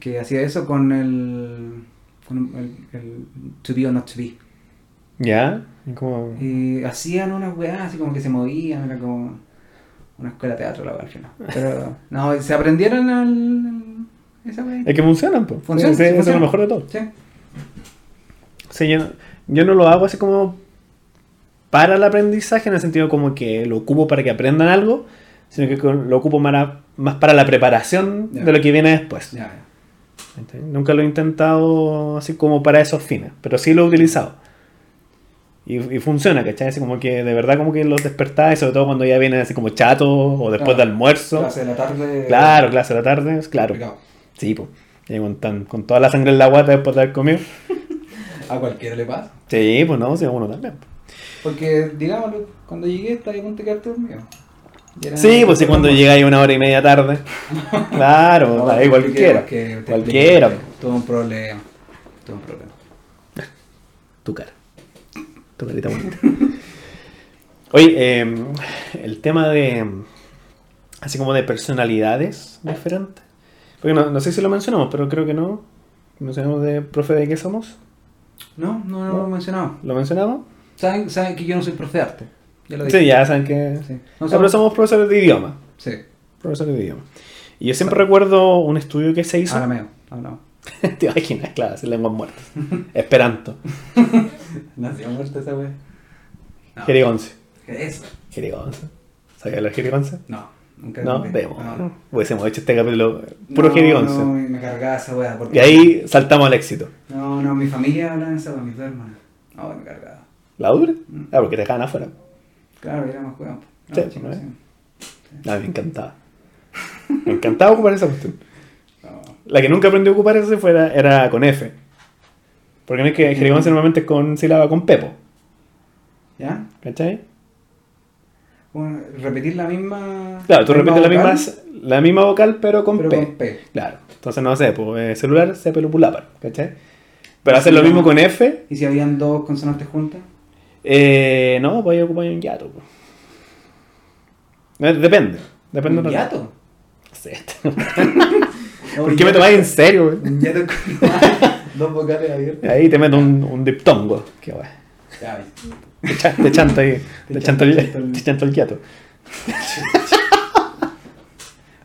que hacía eso con el, con el, el to be or not to be. ¿Ya? Y hacían unas weas así como que se movían, era como una escuela de teatro la al final. Pero, <laughs> no, se aprendieron el, esa wea. Es que funcionan, pues. Funciona, Sí, es lo mejor de todo. Sí. Sí, yo, no- yo no lo hago así como para el aprendizaje, en el sentido como que lo ocupo para que aprendan algo, sino que lo ocupo para- más para la preparación de lo que viene después. Nunca lo he intentado así como para esos fines, pero sí lo he utilizado. Y, y funciona, ¿cachai? Así como que de verdad como que los despertáis, sobre todo cuando ya vienen así como chatos o después Claro. de almuerzo. Clase de la tarde. Claro, clase de la tarde, claro. complicado. Sí, pues. Con, tan- con toda la sangre en la guata después de haber comido. <laughs> A cualquiera le pasa. Sí, pues no, sí, a uno también. Porque, digámoslo, cuando llegué estaba a punto de quedarte dormido. Sí, pues sí, cuando llegáis una hora y media tarde. <laughs> Claro, No, ahí cualquiera. te Cualquiera. Tuvo un problema. Tuvo un problema. Tu cara. Tu carita bonita. <laughs> Oye, eh, el tema de. Así como de personalidades diferentes. Porque no, no sé si lo mencionamos, pero creo que no. Mencionamos de profe de qué somos. No, no, no lo he mencionado. ¿Lo mencionamos? ¿Saben, saben que yo no soy profe de arte. Ya lo dije. Sí, ya saben que. Sí. No, No pero somos profesores de idioma. Sí. Profesores de idioma. Y yo siempre recuerdo un estudio que se hizo. Arameo. Hablamos. <laughs> Te imaginas, claro, sin lenguas muertas. Esperanto. <laughs> Nació muerta esa wea. No. Jerigonce. ¿Qué es eso? Jerigonce. ¿Sabías hablar jerigonce? No, nunca. No, demos. no. Hubiésemos hecho este capítulo puro No, jerigonce. No, me cargaba esa wea. Porque... Y ahí saltamos al éxito. No, no, mi familia habla en esa wea, mis dos hermanos. No, me cargaba. ¿La dura? Mm. Ah, porque te dejaban afuera. Claro, era más juego. Sí, ¿no es? A mí me encantaba. Me encantaba ocupar esa cuestión. No. La que nunca aprendí a ocupar ese fuera, era con F. Porque no es que jerigonza normalmente es con sílaba con pepo. ¿Ya? ¿Cachai? Bueno, repetir la misma. Claro, tú repites la misma, la misma vocal pero con pero P. con P. Claro. Entonces no sé, pues eh, celular se pelupulapar, ¿cachai? Pero hacer Sí, lo mismo con F, ¿Y si habían dos consonantes juntas? Eh, no, pues ahí ocupar un yato. pues. Eh, Depende. Depende ¿Un de lo- hiato? No sé. No, ¿Por qué me tomáis en serio, güey? Un hiato con dos vocales abiertas. Ahí te meto un, un diptongo. Qué guay. Te, cha- te chanto ahí. <laughs> Te chanto el, chanto el- te chanto el yato.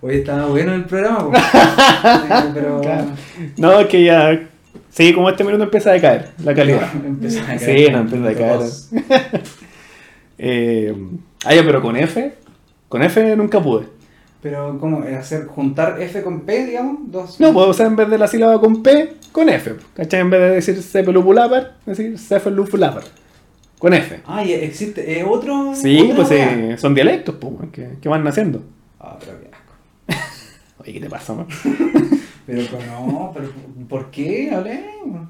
Hoy <laughs> estaba bueno el programa. Sí, <laughs> pero. Claro. No, es que ya. Sí, como este minuto empieza a decaer la calidad. <laughs> Empezó a Sí, caer no, empieza a decaer. <laughs> Eh, ah, ya, pero con F. Con F nunca pude. Pero, ¿cómo? ¿Es hacer juntar F con P, digamos? Dos. No, puedo usar en vez de la sílaba con P, con F. ¿Cachai? En vez de decir cepelupulapar, decir cepelupulapar. Con F. Ah, y existe. ¿Es otro? Sí, pues eh, son dialectos, pues, que van naciendo. Ah, pero qué asco. <laughs> Oye, ¿qué te pasa, man? Pero pues, no, pero ¿por qué? Hablemos.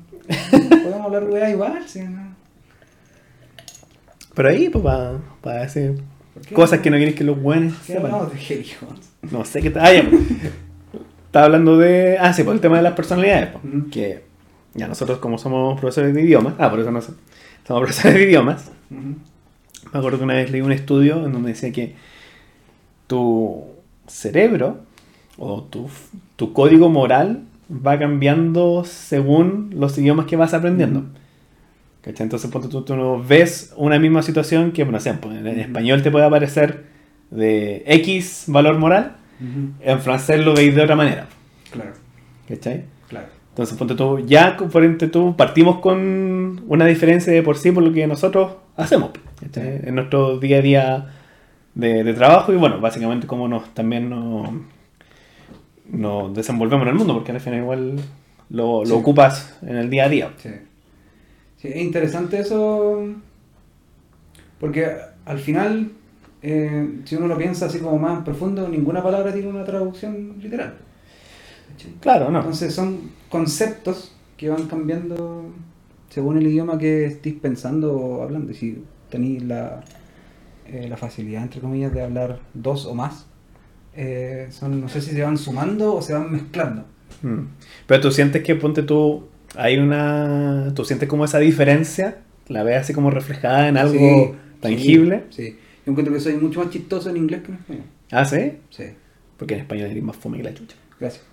Podemos hablar weá igual, sí, ¿no? Pero ahí, pues, para ¿Por qué cosas que no quieres que los buenos ¿Qué sepan. hablamos de? No sé qué tal. Ah, ya. Estaba hablando de. Ah, sí, por el tema de las personalidades. Ujú. Que ya nosotros, como somos profesores de idiomas. Ah, por eso no sé. Somos <laughs> profesores de idiomas. Me acuerdo que una vez leí un estudio en donde decía que tu cerebro o tu, tu código moral va cambiando según los idiomas que vas aprendiendo. Entonces, ponte tú, tú no ves una misma situación que, no sé, pues, en español te puede aparecer de X valor moral, en francés lo veis de otra manera. Claro, ¿Cachai? claro. Entonces, ponte tú, ya por ente tú, partimos con una diferencia de por sí por lo que nosotros hacemos ¿cachai? en nuestro día a día de, de trabajo y bueno, básicamente cómo nos también nos, nos desenvolvemos en el mundo, porque al final igual lo, lo Sí. ocupas en el día a día. Sí. Sí, es interesante eso. Porque al final, eh, si uno lo piensa así como más profundo, ninguna palabra tiene una traducción literal. Claro, no. Entonces son conceptos que van cambiando según el idioma que estéis pensando o hablando. Y si tenéis la, eh, la facilidad, entre comillas, de hablar dos o más, eh, son, no sé si se van sumando o se van mezclando. Mm. Pero tú sientes que, ponte tú, hay una... Tú sientes como esa diferencia, la ves así como reflejada en algo Sí, tangible. Sí, sí. Yo encuentro que soy mucho más chistoso en inglés que en español. Ah, ¿sí? Sí, Porque en español eres más fome que la chucha. gracias.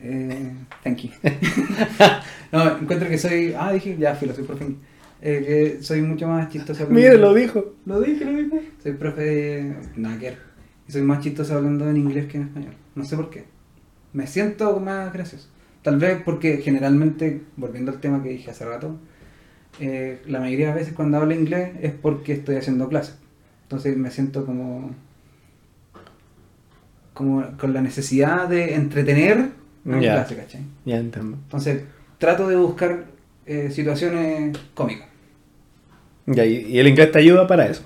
Eh, thank you. <laughs> no, encuentro que soy. Ah, dije, ya, filo, soy profe. Eh, que soy mucho más chistoso. Mire, lo dijo. Lo dije, lo dije. Soy profe de. Y soy más chistoso hablando en inglés que en español. No sé por qué. Me siento más gracioso. Tal vez porque generalmente, volviendo al tema que dije hace rato, eh, la mayoría de veces cuando hablo inglés es porque estoy haciendo clases. Entonces me siento como. como con la necesidad de entretener en Ya. clase, ¿cachai? Ya entiendo. Entonces trato de buscar eh, situaciones cómicas. Ya, y, y el inglés te ayuda para eso.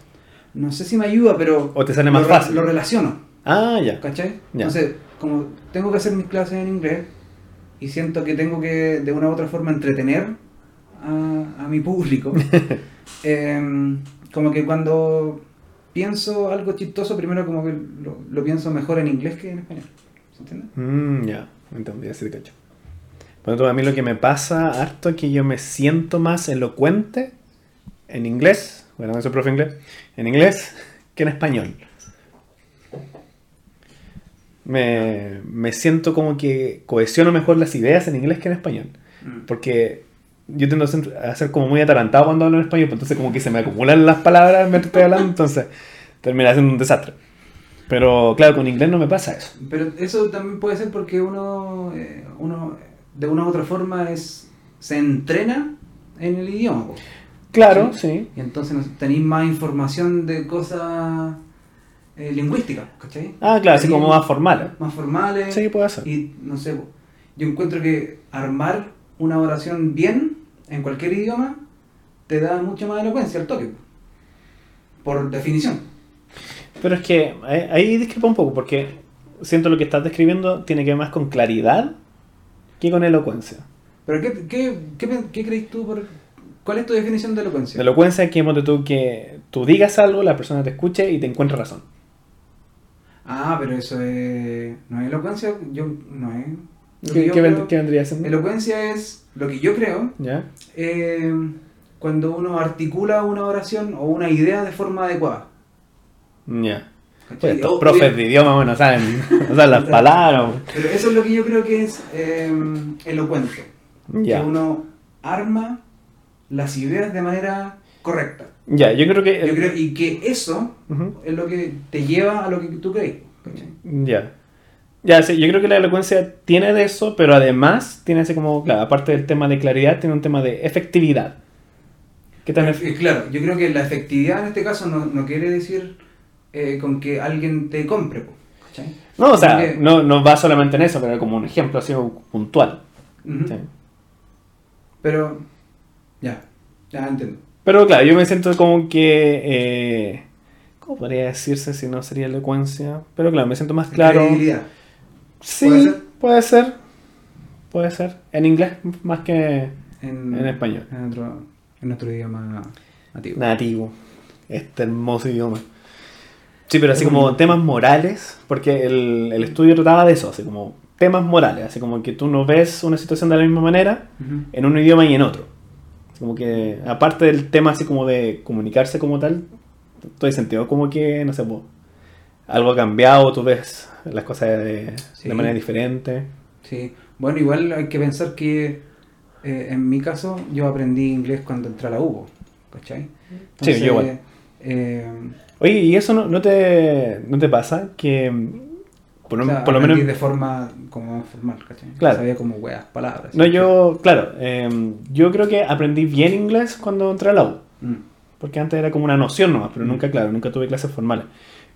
No sé si me ayuda, pero. O te sale más lo fácil. Lo relaciono. Ah, ya. ¿Cachai? Ya. Entonces, como tengo que hacer mis clases en inglés y siento que tengo que de una u otra forma entretener a, a mi público, <laughs> em, como que cuando pienso algo chistoso, primero como que lo, lo pienso mejor en inglés que en español. ¿Se entiende? Mm, ya, entendí, así te cacho. Por ejemplo, a mí lo que me pasa harto es que yo me siento más elocuente en inglés, bueno, no soy profe inglés, en inglés que en español. Me, me siento como que cohesiono mejor las ideas en inglés que en español. Porque yo tiendo a ser, a ser como muy atarantado cuando hablo en español, pues entonces como que se me acumulan las palabras mientras estoy hablando, entonces termina siendo un desastre. Pero claro, con inglés no me pasa eso. Pero eso también puede ser porque uno, eh, uno de una u otra forma es se entrena en el idioma. Claro, Sí. sí. Y entonces tenéis más información de cosas eh, lingüísticas, ¿cachai? Ah, claro, así como más formal. Más formales. Sí, puede ser. Y no sé, yo encuentro que armar una oración bien en cualquier idioma te da mucha más elocuencia al toque. po. por definición. Pero es que ahí- ahí discrepa un poco, porque siento lo que estás describiendo tiene que ver más con claridad que con elocuencia. Pero ¿qué, qué, qué, qué crees tú? Por, ¿Cuál es tu definición de elocuencia? Elocuencia es que tú que tú digas algo, la persona te escuche y te encuentre razón. Ah, pero eso es... ¿No es elocuencia? Yo... No es... lo que ¿Qué, yo qué ven- creo- qué vendría siendo? Elocuencia es lo que yo creo ¿Ya? eh, cuando uno articula una oración o una idea de forma adecuada. Ya. Pues estos profes de idioma bueno, saben, <laughs> no saben las palabras. Pero eso es lo que yo creo que es eh, elocuente. Ya. Que uno arma las ideas de manera correcta. Ya, yo creo que. Yo creo, y que eso es lo que te lleva a lo que tú crees. Ya. Ya, sí, yo creo que la elocuencia tiene de eso, pero además tiene ese como, claro, aparte del tema de claridad, tiene un tema de efectividad. ¿Qué tan Eh, Claro, yo creo que la efectividad en este caso no, no quiere decir eh, con que alguien te compre. ¿cachai? No, o sea, no, no va solamente en eso, pero como un ejemplo así puntual. Sí. Pero, ya, ya entiendo. Pero claro, yo me siento como que... eh, ¿Cómo podría decirse si no sería elocuencia? Pero claro, me siento más claro. Credibilidad. Sí, ¿Puede ser? puede ser. Puede ser. En inglés más que En, en español. En, otro, en nuestro idioma nativo. Nativo. Este hermoso idioma. Sí, pero así como temas morales, porque el, el estudio trataba de eso, así como temas morales, así como que tú no ves una situación de la misma manera en un idioma y en otro. Como que, aparte del tema así como de comunicarse como tal, todo sentido como que, no sé, algo ha cambiado, tú ves las cosas de, Sí. de manera diferente. Sí, bueno, igual hay que pensar que eh, en mi caso yo aprendí inglés cuando entré a la UBO, ¿cachai? Sí, yo igual. eh, Oye, ¿y eso no, no te, no te pasa? Que, por, o sea, por lo menos... de forma como más formal, ¿cachai? Claro. Sabía como weas, palabras. No, yo, claro, em, yo creo que aprendí bien inglés cuando entré a la U. Mm. Porque antes era como una noción nomás, pero Mm. nunca, claro, nunca tuve clases formales.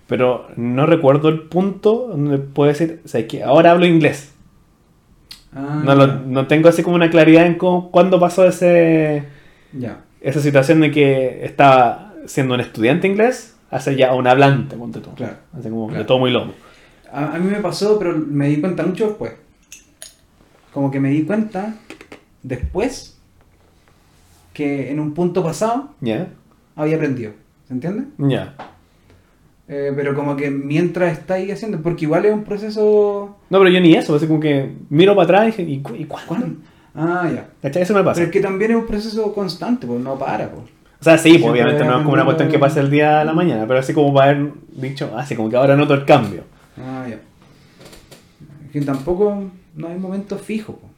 Pero no recuerdo el punto donde puedo decir, o sea, que ahora hablo inglés. Ah, No, lo- no tengo así como una claridad en cómo, cuándo pasó ese, ya. esa situación de que estaba siendo un estudiante inglés a ser ya un hablante, ponte tú. Claro, Así como claro. de todo muy loco. A, a mí me pasó, pero me di cuenta mucho después. Como que me di cuenta después que en un punto pasado ¿Ya? había aprendido. ¿Se entiende? Ya. Eh, pero como que mientras estáis haciendo, porque igual es un proceso... No, pero yo ni eso, así como que miro para atrás y dije, ¿y, cu- y cuándo? ¿Cuándo? Ah, ya. ¿Cachai? Eso me pasa. Pero es que también es un proceso constante, pues no para. Pues. O sea, sí, pues, obviamente no es como una cuestión que pase el día a la mañana, pero así como para haber dicho, así como que ahora noto el cambio. Ah, ya. Es que tampoco no hay momentos fijos. pues.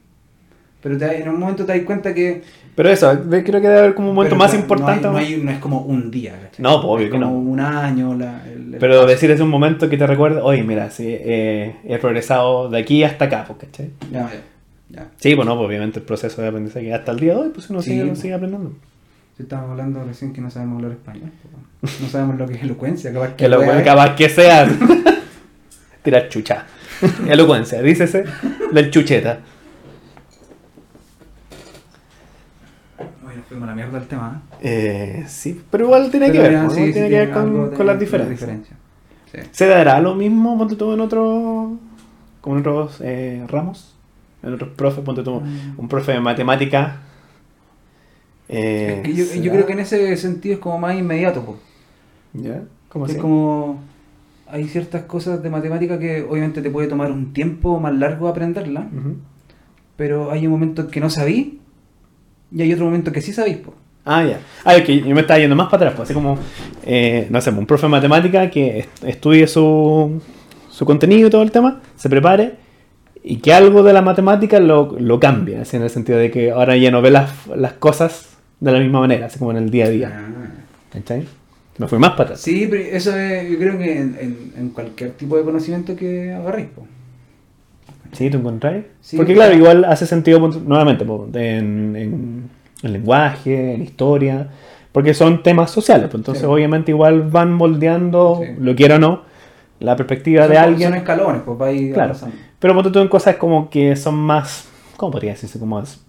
Pero te- en un momento te das cuenta que... Pero eso, creo que debe haber como un momento más no importante. No, hay- no es como un día, ¿cachai? No, pues, obvio es que como no. un año. La, el- el Pero paso. decir es un momento que te recuerda, oye, mira, sí, eh, he progresado de aquí hasta acá, pues, ¿cachai? Ya, ya. ya. Sí, pues no, pues, obviamente el proceso de aprendizaje hasta el día de hoy, pues uno Sí, sigue, pues. sigue aprendiendo. Si estamos hablando recién que no sabemos hablar español. No sabemos lo que es elocuencia. Capaz <laughs> que Que lo capaz que sea. <laughs> Tirar chucha. <laughs> Elocuencia, dícese del chucheta. Nos fuimos a la mierda del tema. ¿eh? Eh, sí, pero igual tiene que ver, tiene sí, que ver con, las diferencias. Sí. ¿Se dará lo mismo, ponte tú, en otros, como en otros eh, ramos? En otros profes, ponte tú, Mm. un profe de matemática. eh, Es que yo, ¿será? yo creo que en ese sentido es como más inmediato. ¿Ya? ¿Cómo Es así? como. Hay ciertas cosas de matemática que obviamente te puede tomar un tiempo más largo aprenderla, pero hay un momento en que no sabí y hay otro momento que sí sabís. po. Ah, ya. Ah, es que yo me estaba yendo más para atrás, pues así como, eh, no sé, un profe de matemática que est- estudie su, su contenido y todo el tema, se prepare y que algo de la matemática lo, lo cambie, así en el sentido de que ahora ya no ve las, las cosas de la misma manera, así como en el día a día. ¿Cachai? Me fui más para atrás. Sí, pero eso es, yo creo que en, en- en cualquier tipo de conocimiento que agarréis. ¿Sí? ¿Tú encontráis? Sí, Porque claro, igual hace sentido nuevamente en, en, en lenguaje, en historia, porque son temas sociales, pues, entonces Sí. obviamente igual van moldeando, Sí. lo quiera o no, la perspectiva Son, de alguien. son escalones, pues va a ir Claro. avanzando. Pero ponte tú en cosas como que son más, ¿cómo podría decirse? Como más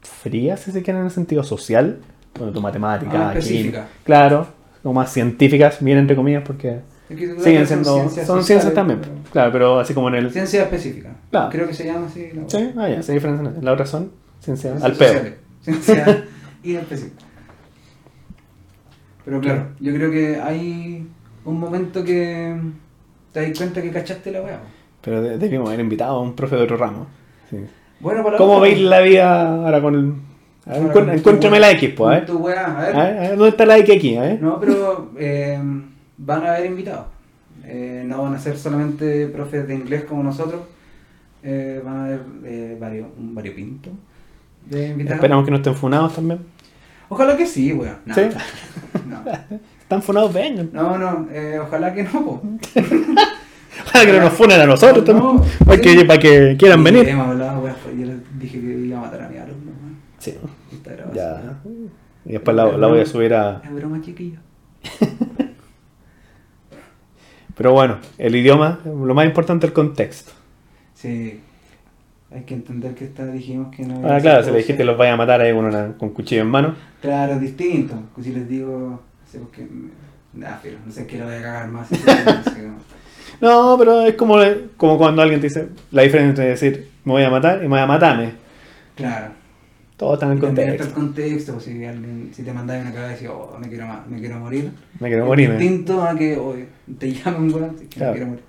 frías, si se quiere, en el sentido social. Bueno, tu matemática, Ah, química. Claro. Como más científicas, bien entre comillas, porque siguen siendo. Son ciencias, también, pero- claro, pero así como en el. Ciencia específica. Claro. Creo que se llama así. ¿no? Sí, ah, ya, se diferencian. Las otras son ciencias al pedo. Ciencia y específica. Pero claro, yo creo que hay un momento que te das cuenta que cachaste la weá. Pero de- debimos haber invitado a un profe de otro ramo. Sí. Bueno, para la ¿Cómo otra, veis la vida ahora con el. Tu encuéntrame weá- la X, pues, a ver. tu weá, a ver. A ver, a ver, ¿dónde está la X aquí? A ver. No, pero eh, van a haber invitados. Eh, no van a ser solamente profes de inglés como nosotros. Eh, van a haber varios, un variopinto de invitados. Esperamos que no estén funados también. Ojalá que sí, weón. No, ¿Sí? No, <laughs> Están funados, vengan. no, no, ojalá que no, po. <laughs> Ojalá que no nos funen a nosotros No, también. Para, que, para que quieran Y venir. Hemos hablado, weón, pues, yo les dije que iba a matar a mi alumno, weón. Sí, Esta grabación. ya. Y después la, la voy a subir a. Es broma, chiquillo. <laughs> Pero bueno, el idioma, lo más importante es el contexto. Sí. Hay que entender que esta dijimos que no. Ahora, iba a claro, si le dijiste los vaya a matar ahí con, una, con cuchillo en mano. Claro, es distinto. Pues si les digo, no sé. Nah, pero no sé qué lo voy a cagar más. <laughs> No, pero es como, como cuando alguien te dice la diferencia entre decir me voy a matar y me voy a matarme. Claro. Todo está en contexto. el contexto, pues si, alguien, si te mandas una cagada y decís, oh, me quiero, me quiero morir. Me quiero Es morirme. distinto a que oh, te llamen, weón, que Claro. me quiero morir.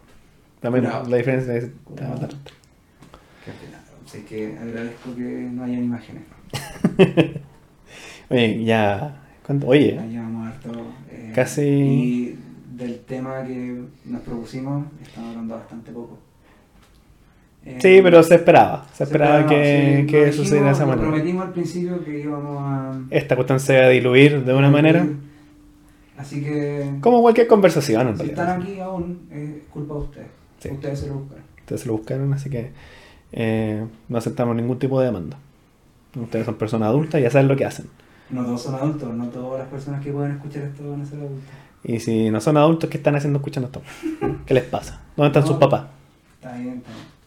También Bravo. la diferencia es te voy a matar. Qué pena. Así que agradezco que no hayan imágenes. <laughs> Oye, ya. ¿cuánto? Oye, Ya llevamos harto. eh, Casi- Y del tema que nos propusimos, estamos hablando bastante poco. Eh, sí, pero se esperaba. Se esperaba esperaba, que, sí, que lo sucediera de esa manera. prometimos al principio que íbamos a. Esta cuestión se va a diluir de una manera. Así que. Como cualquier conversación en Si realidad. están aquí aún, es culpa de ustedes. Sí. Ustedes se lo buscan. Ustedes se lo buscaron, así que eh, no aceptamos ningún tipo de demanda. Ustedes son personas adultas y ya saben lo que hacen. No todos son adultos, no todas las personas que pueden escuchar esto van a ser adultos. Y si no son adultos, ¿qué están haciendo escuchando esto? ¿Qué les pasa? ¿Dónde están sus papás? Está bien, está bien.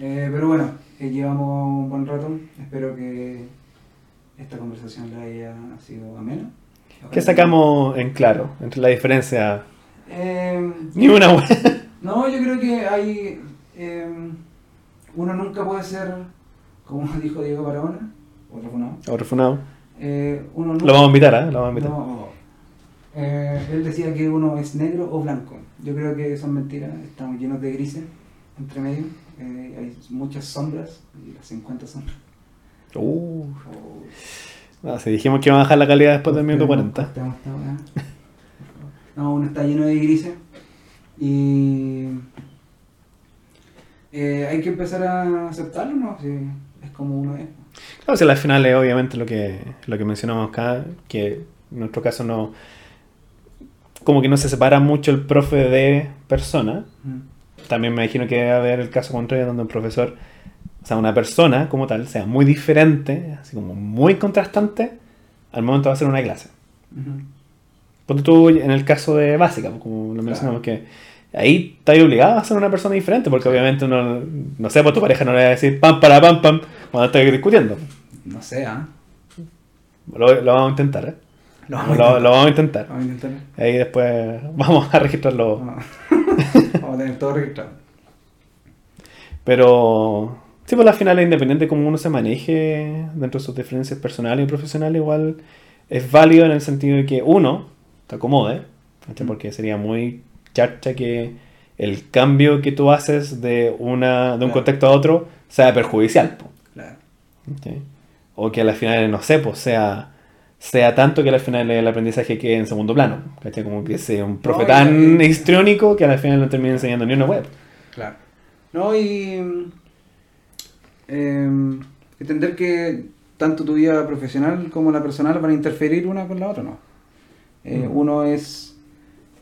Eh, pero bueno, eh, llevamos un buen rato. Espero que esta conversación le haya sido amena. ¿Qué sacamos en claro entre la diferencia? Eh, Ni una wea. <laughs> no, yo creo que hay. eh, uno nunca puede ser, como <laughs> dijo Diego Barahona, otro funado. Otro funado. Eh, uno Lo vamos a invitar, ¿eh? Lo vamos a invitar. No. Él decía que uno es negro o blanco. Yo creo que son mentiras. Estamos llenos de grises entre medio. Eh, hay muchas sombras y las 50 sombras. Uh, Oh, no, si dijimos que iba a bajar la calidad después del minuto cortemos- 40. cortemos esta weá. No, uno está lleno de grises. Y. eh, hay que empezar a aceptarlo, ¿no? Sí, es como uno es. Claro, si al final es obviamente lo que, lo que mencionamos acá, que en nuestro caso no. Como que no se separa mucho el profe de persona. También me imagino que debe haber el caso contrario donde un profesor, o sea, una persona como tal, sea muy diferente, así como muy contrastante al momento de hacer una clase. Ponte tú en el caso de básica, pues, como lo mencionamos, que ahí estás obligado a ser una persona diferente, porque obviamente uno, no sé, pues tu pareja no le va a decir pam, para, pam, pam, cuando estés discutiendo. No sé, ¿ah? Lo, lo vamos a intentar, ¿eh? Lo Lo, vamos a lo vamos a intentar. Vamos a intentarlo. Ahí después vamos a registrarlo. Vamos a tener todo registrado. Pero sí, pues al final, independiente de cómo uno se maneje dentro de sus diferencias personales y profesionales, igual es válido en el sentido de que uno te acomode, ¿cachai? porque sería muy charcha que el cambio que tú haces de, una, de un Claro. contexto a otro sea perjudicial. Claro. O que al final, no sé, pues sea, sea tanto que al final el aprendizaje quede en segundo plano. ¿cachai? Como que sea un profe No, tan y- histriónico que al final no termine enseñando ni una web. Claro. No, y. mm, em, entender que tanto tu vida profesional como la personal van a interferir una con la otra, ¿no? Eh, Mm. Uno es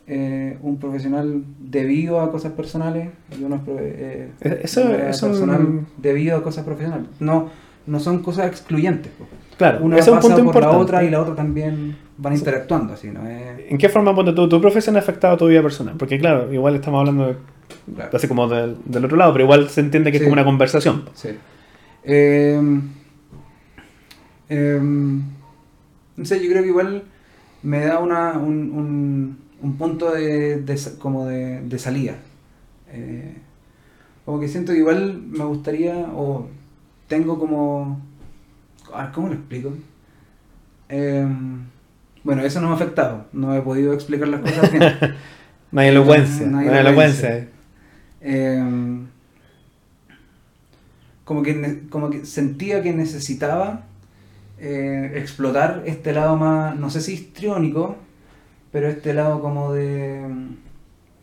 eh, un profesional debido a cosas personales y uno es eh, Eh, eso- eso- personal debido a cosas profesionales. No, no son cosas excluyentes. Claro, Una ese es un punto por importante. la otra y la otra también van interactuando, así, ¿no? Eh, ¿En qué forma ponte tú, tu profesión ha afectado a tu vida personal? Porque claro, igual estamos hablando de- claro. así como del, del otro lado, pero igual se entiende que Sí. es como una conversación. Sí. Em, em, no sé, yo creo que igual me da una, un, un, un punto de, como de, de salida. Eh, como que siento que igual me gustaría, o tengo como... a ver, ¿Cómo lo explico? Em, bueno, eso no me ha afectado, no he podido explicar las cosas bien. <laughs> No hay elocuencia. No hay elocuencia. Em, como, que, como que sentía que necesitaba eh, explotar este lado más, no sé si histriónico, pero este lado como de...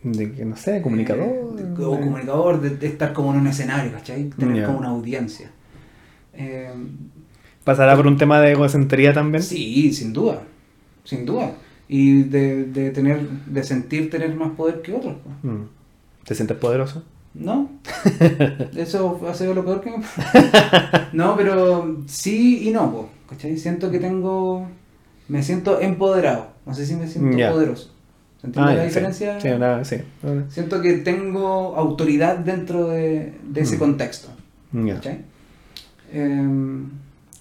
De que, no sé, comunicador. eh, de- o comunicador, de, de estar como en un escenario, ¿cachai? Tener como una audiencia. Em, ¿Pasará por un tema de egocentría también? sí, sin duda, sin duda. Y de, de tener, de sentir tener más poder que otros. pues. Mm. ¿Te sientes poderoso? No, <laughs> eso ha sido lo peor que me <laughs> No, pero sí y no, ¿cachai? Siento que tengo, me siento empoderado, no sé si me siento poderoso. ¿Se entiende Ah, la sí. diferencia? Sí, una- sí. una- Siento que tengo autoridad dentro de, de ese Mm. contexto,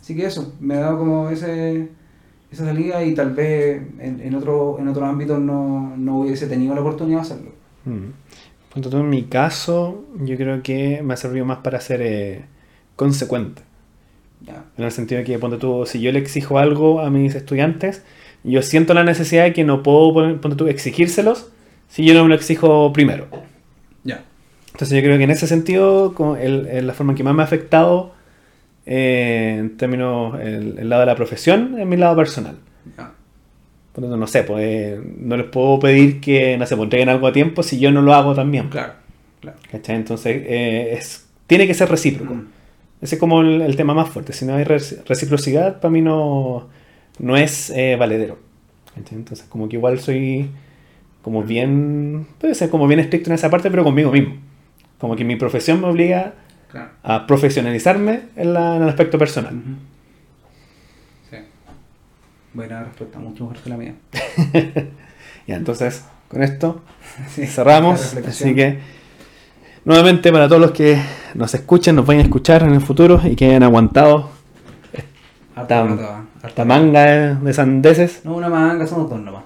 así que eso, me ha dado como ese, esa salida y tal vez en, en otro, en otro ámbito no, no hubiese tenido la oportunidad de hacerlo. Mm. Tú, en mi caso, yo creo que me ha servido más para ser eh, consecuente. En el sentido de que, ponte tú, si yo le exijo algo a mis estudiantes, yo siento la necesidad de que no puedo, pon- ponte tú, exigírselos si yo no me lo exijo primero. Ya. Entonces yo creo que en ese sentido, como el- el- la forma en que más me ha afectado eh, en términos el, el lado de la profesión es mi lado personal. Por no sé, pues eh, no les puedo pedir que, no sé, pues, entreguen algo a tiempo si yo no lo hago también. Claro, claro. ¿Cachai? Entonces, eh, es, tiene que ser recíproco. Mm. Ese es como el, el tema más fuerte. Si no hay reci- reciprocidad, para mí no, no es valedero. ¿Cachai? Entonces, como que igual soy como bien, puede ser como bien estricto en esa parte, pero conmigo mismo. Como que mi profesión me obliga Claro. a profesionalizarme en, la- en el aspecto personal. Ujú. Sí. Buena respuesta, mucho mejor que la mía. <laughs> Ya, entonces, con esto <laughs> Sí, cerramos. Así que, nuevamente, para todos los que nos escuchen, nos vayan a escuchar en el futuro y que hayan aguantado esta, harta pelota. manga de, de sandeces. No, una manga, somos dos nomás.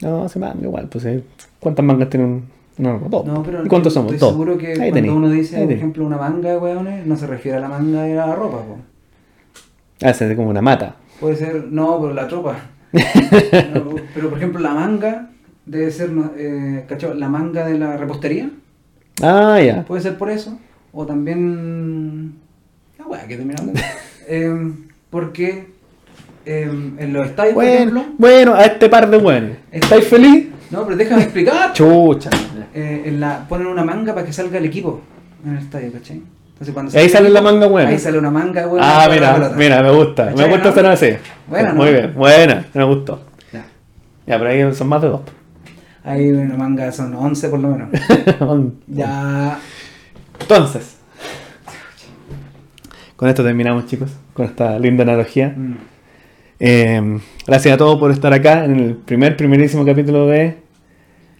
No, se manga igual, pues eh, ¿cuántas mangas tiene un.? No, no, dos. No, pero ¿Y cuántos somos? estoy Dos. seguro que Ahí cuando uno dice, ahí por ejemplo, una manga de hueones, no se refiere a la manga de la ropa, po. Ah, esa es como una mata. Puede ser, no, pero la tropa. <laughs> No, pero por ejemplo, la manga debe ser, eh, ¿cachai? La manga de la repostería, Ah, ya. puede ser por eso. O también. Ah, weá, que terminando. <laughs> Em, porque em, en los estadios, por Bueno, ejemplo. bueno, a este par de buenos. ¿Estáis feliz? No, pero déjame explicar. Chucha. Eh, en la, ponen una manga para que salga el equipo en el estadio, ¿cachai? Entonces cuando ahí sale la manga buena. Ahí sale una manga buena. Ah, mira, mira, me gusta. Me ¿Cachai, gusta no? hacer así. Buena, Muy ¿no? bien, buena, me gustó. Ya. Ya, pero ahí son más de dos. Hay una manga, son 11 por lo menos. <laughs> Ya. Entonces, con esto terminamos, chicos, con esta linda analogía. Mm. Eh, gracias a todos por estar acá en el primer, primerísimo capítulo de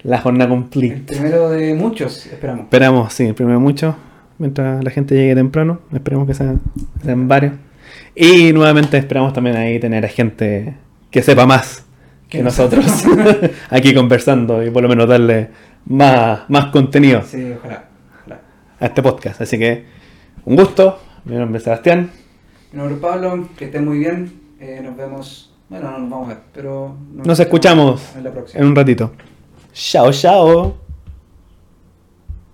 La Jornada El Complete. primero de muchos, esperamos. Esperamos, sí, primero mucho, mientras la gente llegue temprano. Esperemos que sean, sean varios. Y nuevamente esperamos también ahí tener a gente que sepa más que, Que nosotros <laughs> aquí conversando y por lo menos darle más, más contenido Sí, ojalá. ojalá. a este podcast. Así que un gusto. Mi nombre es Sebastián. Mi nombre es Pablo, que estén muy bien. Eh, nos vemos. Bueno, no nos vamos a ver, pero. Nos escuchamos en la próxima. en un ratito. Chao, chao.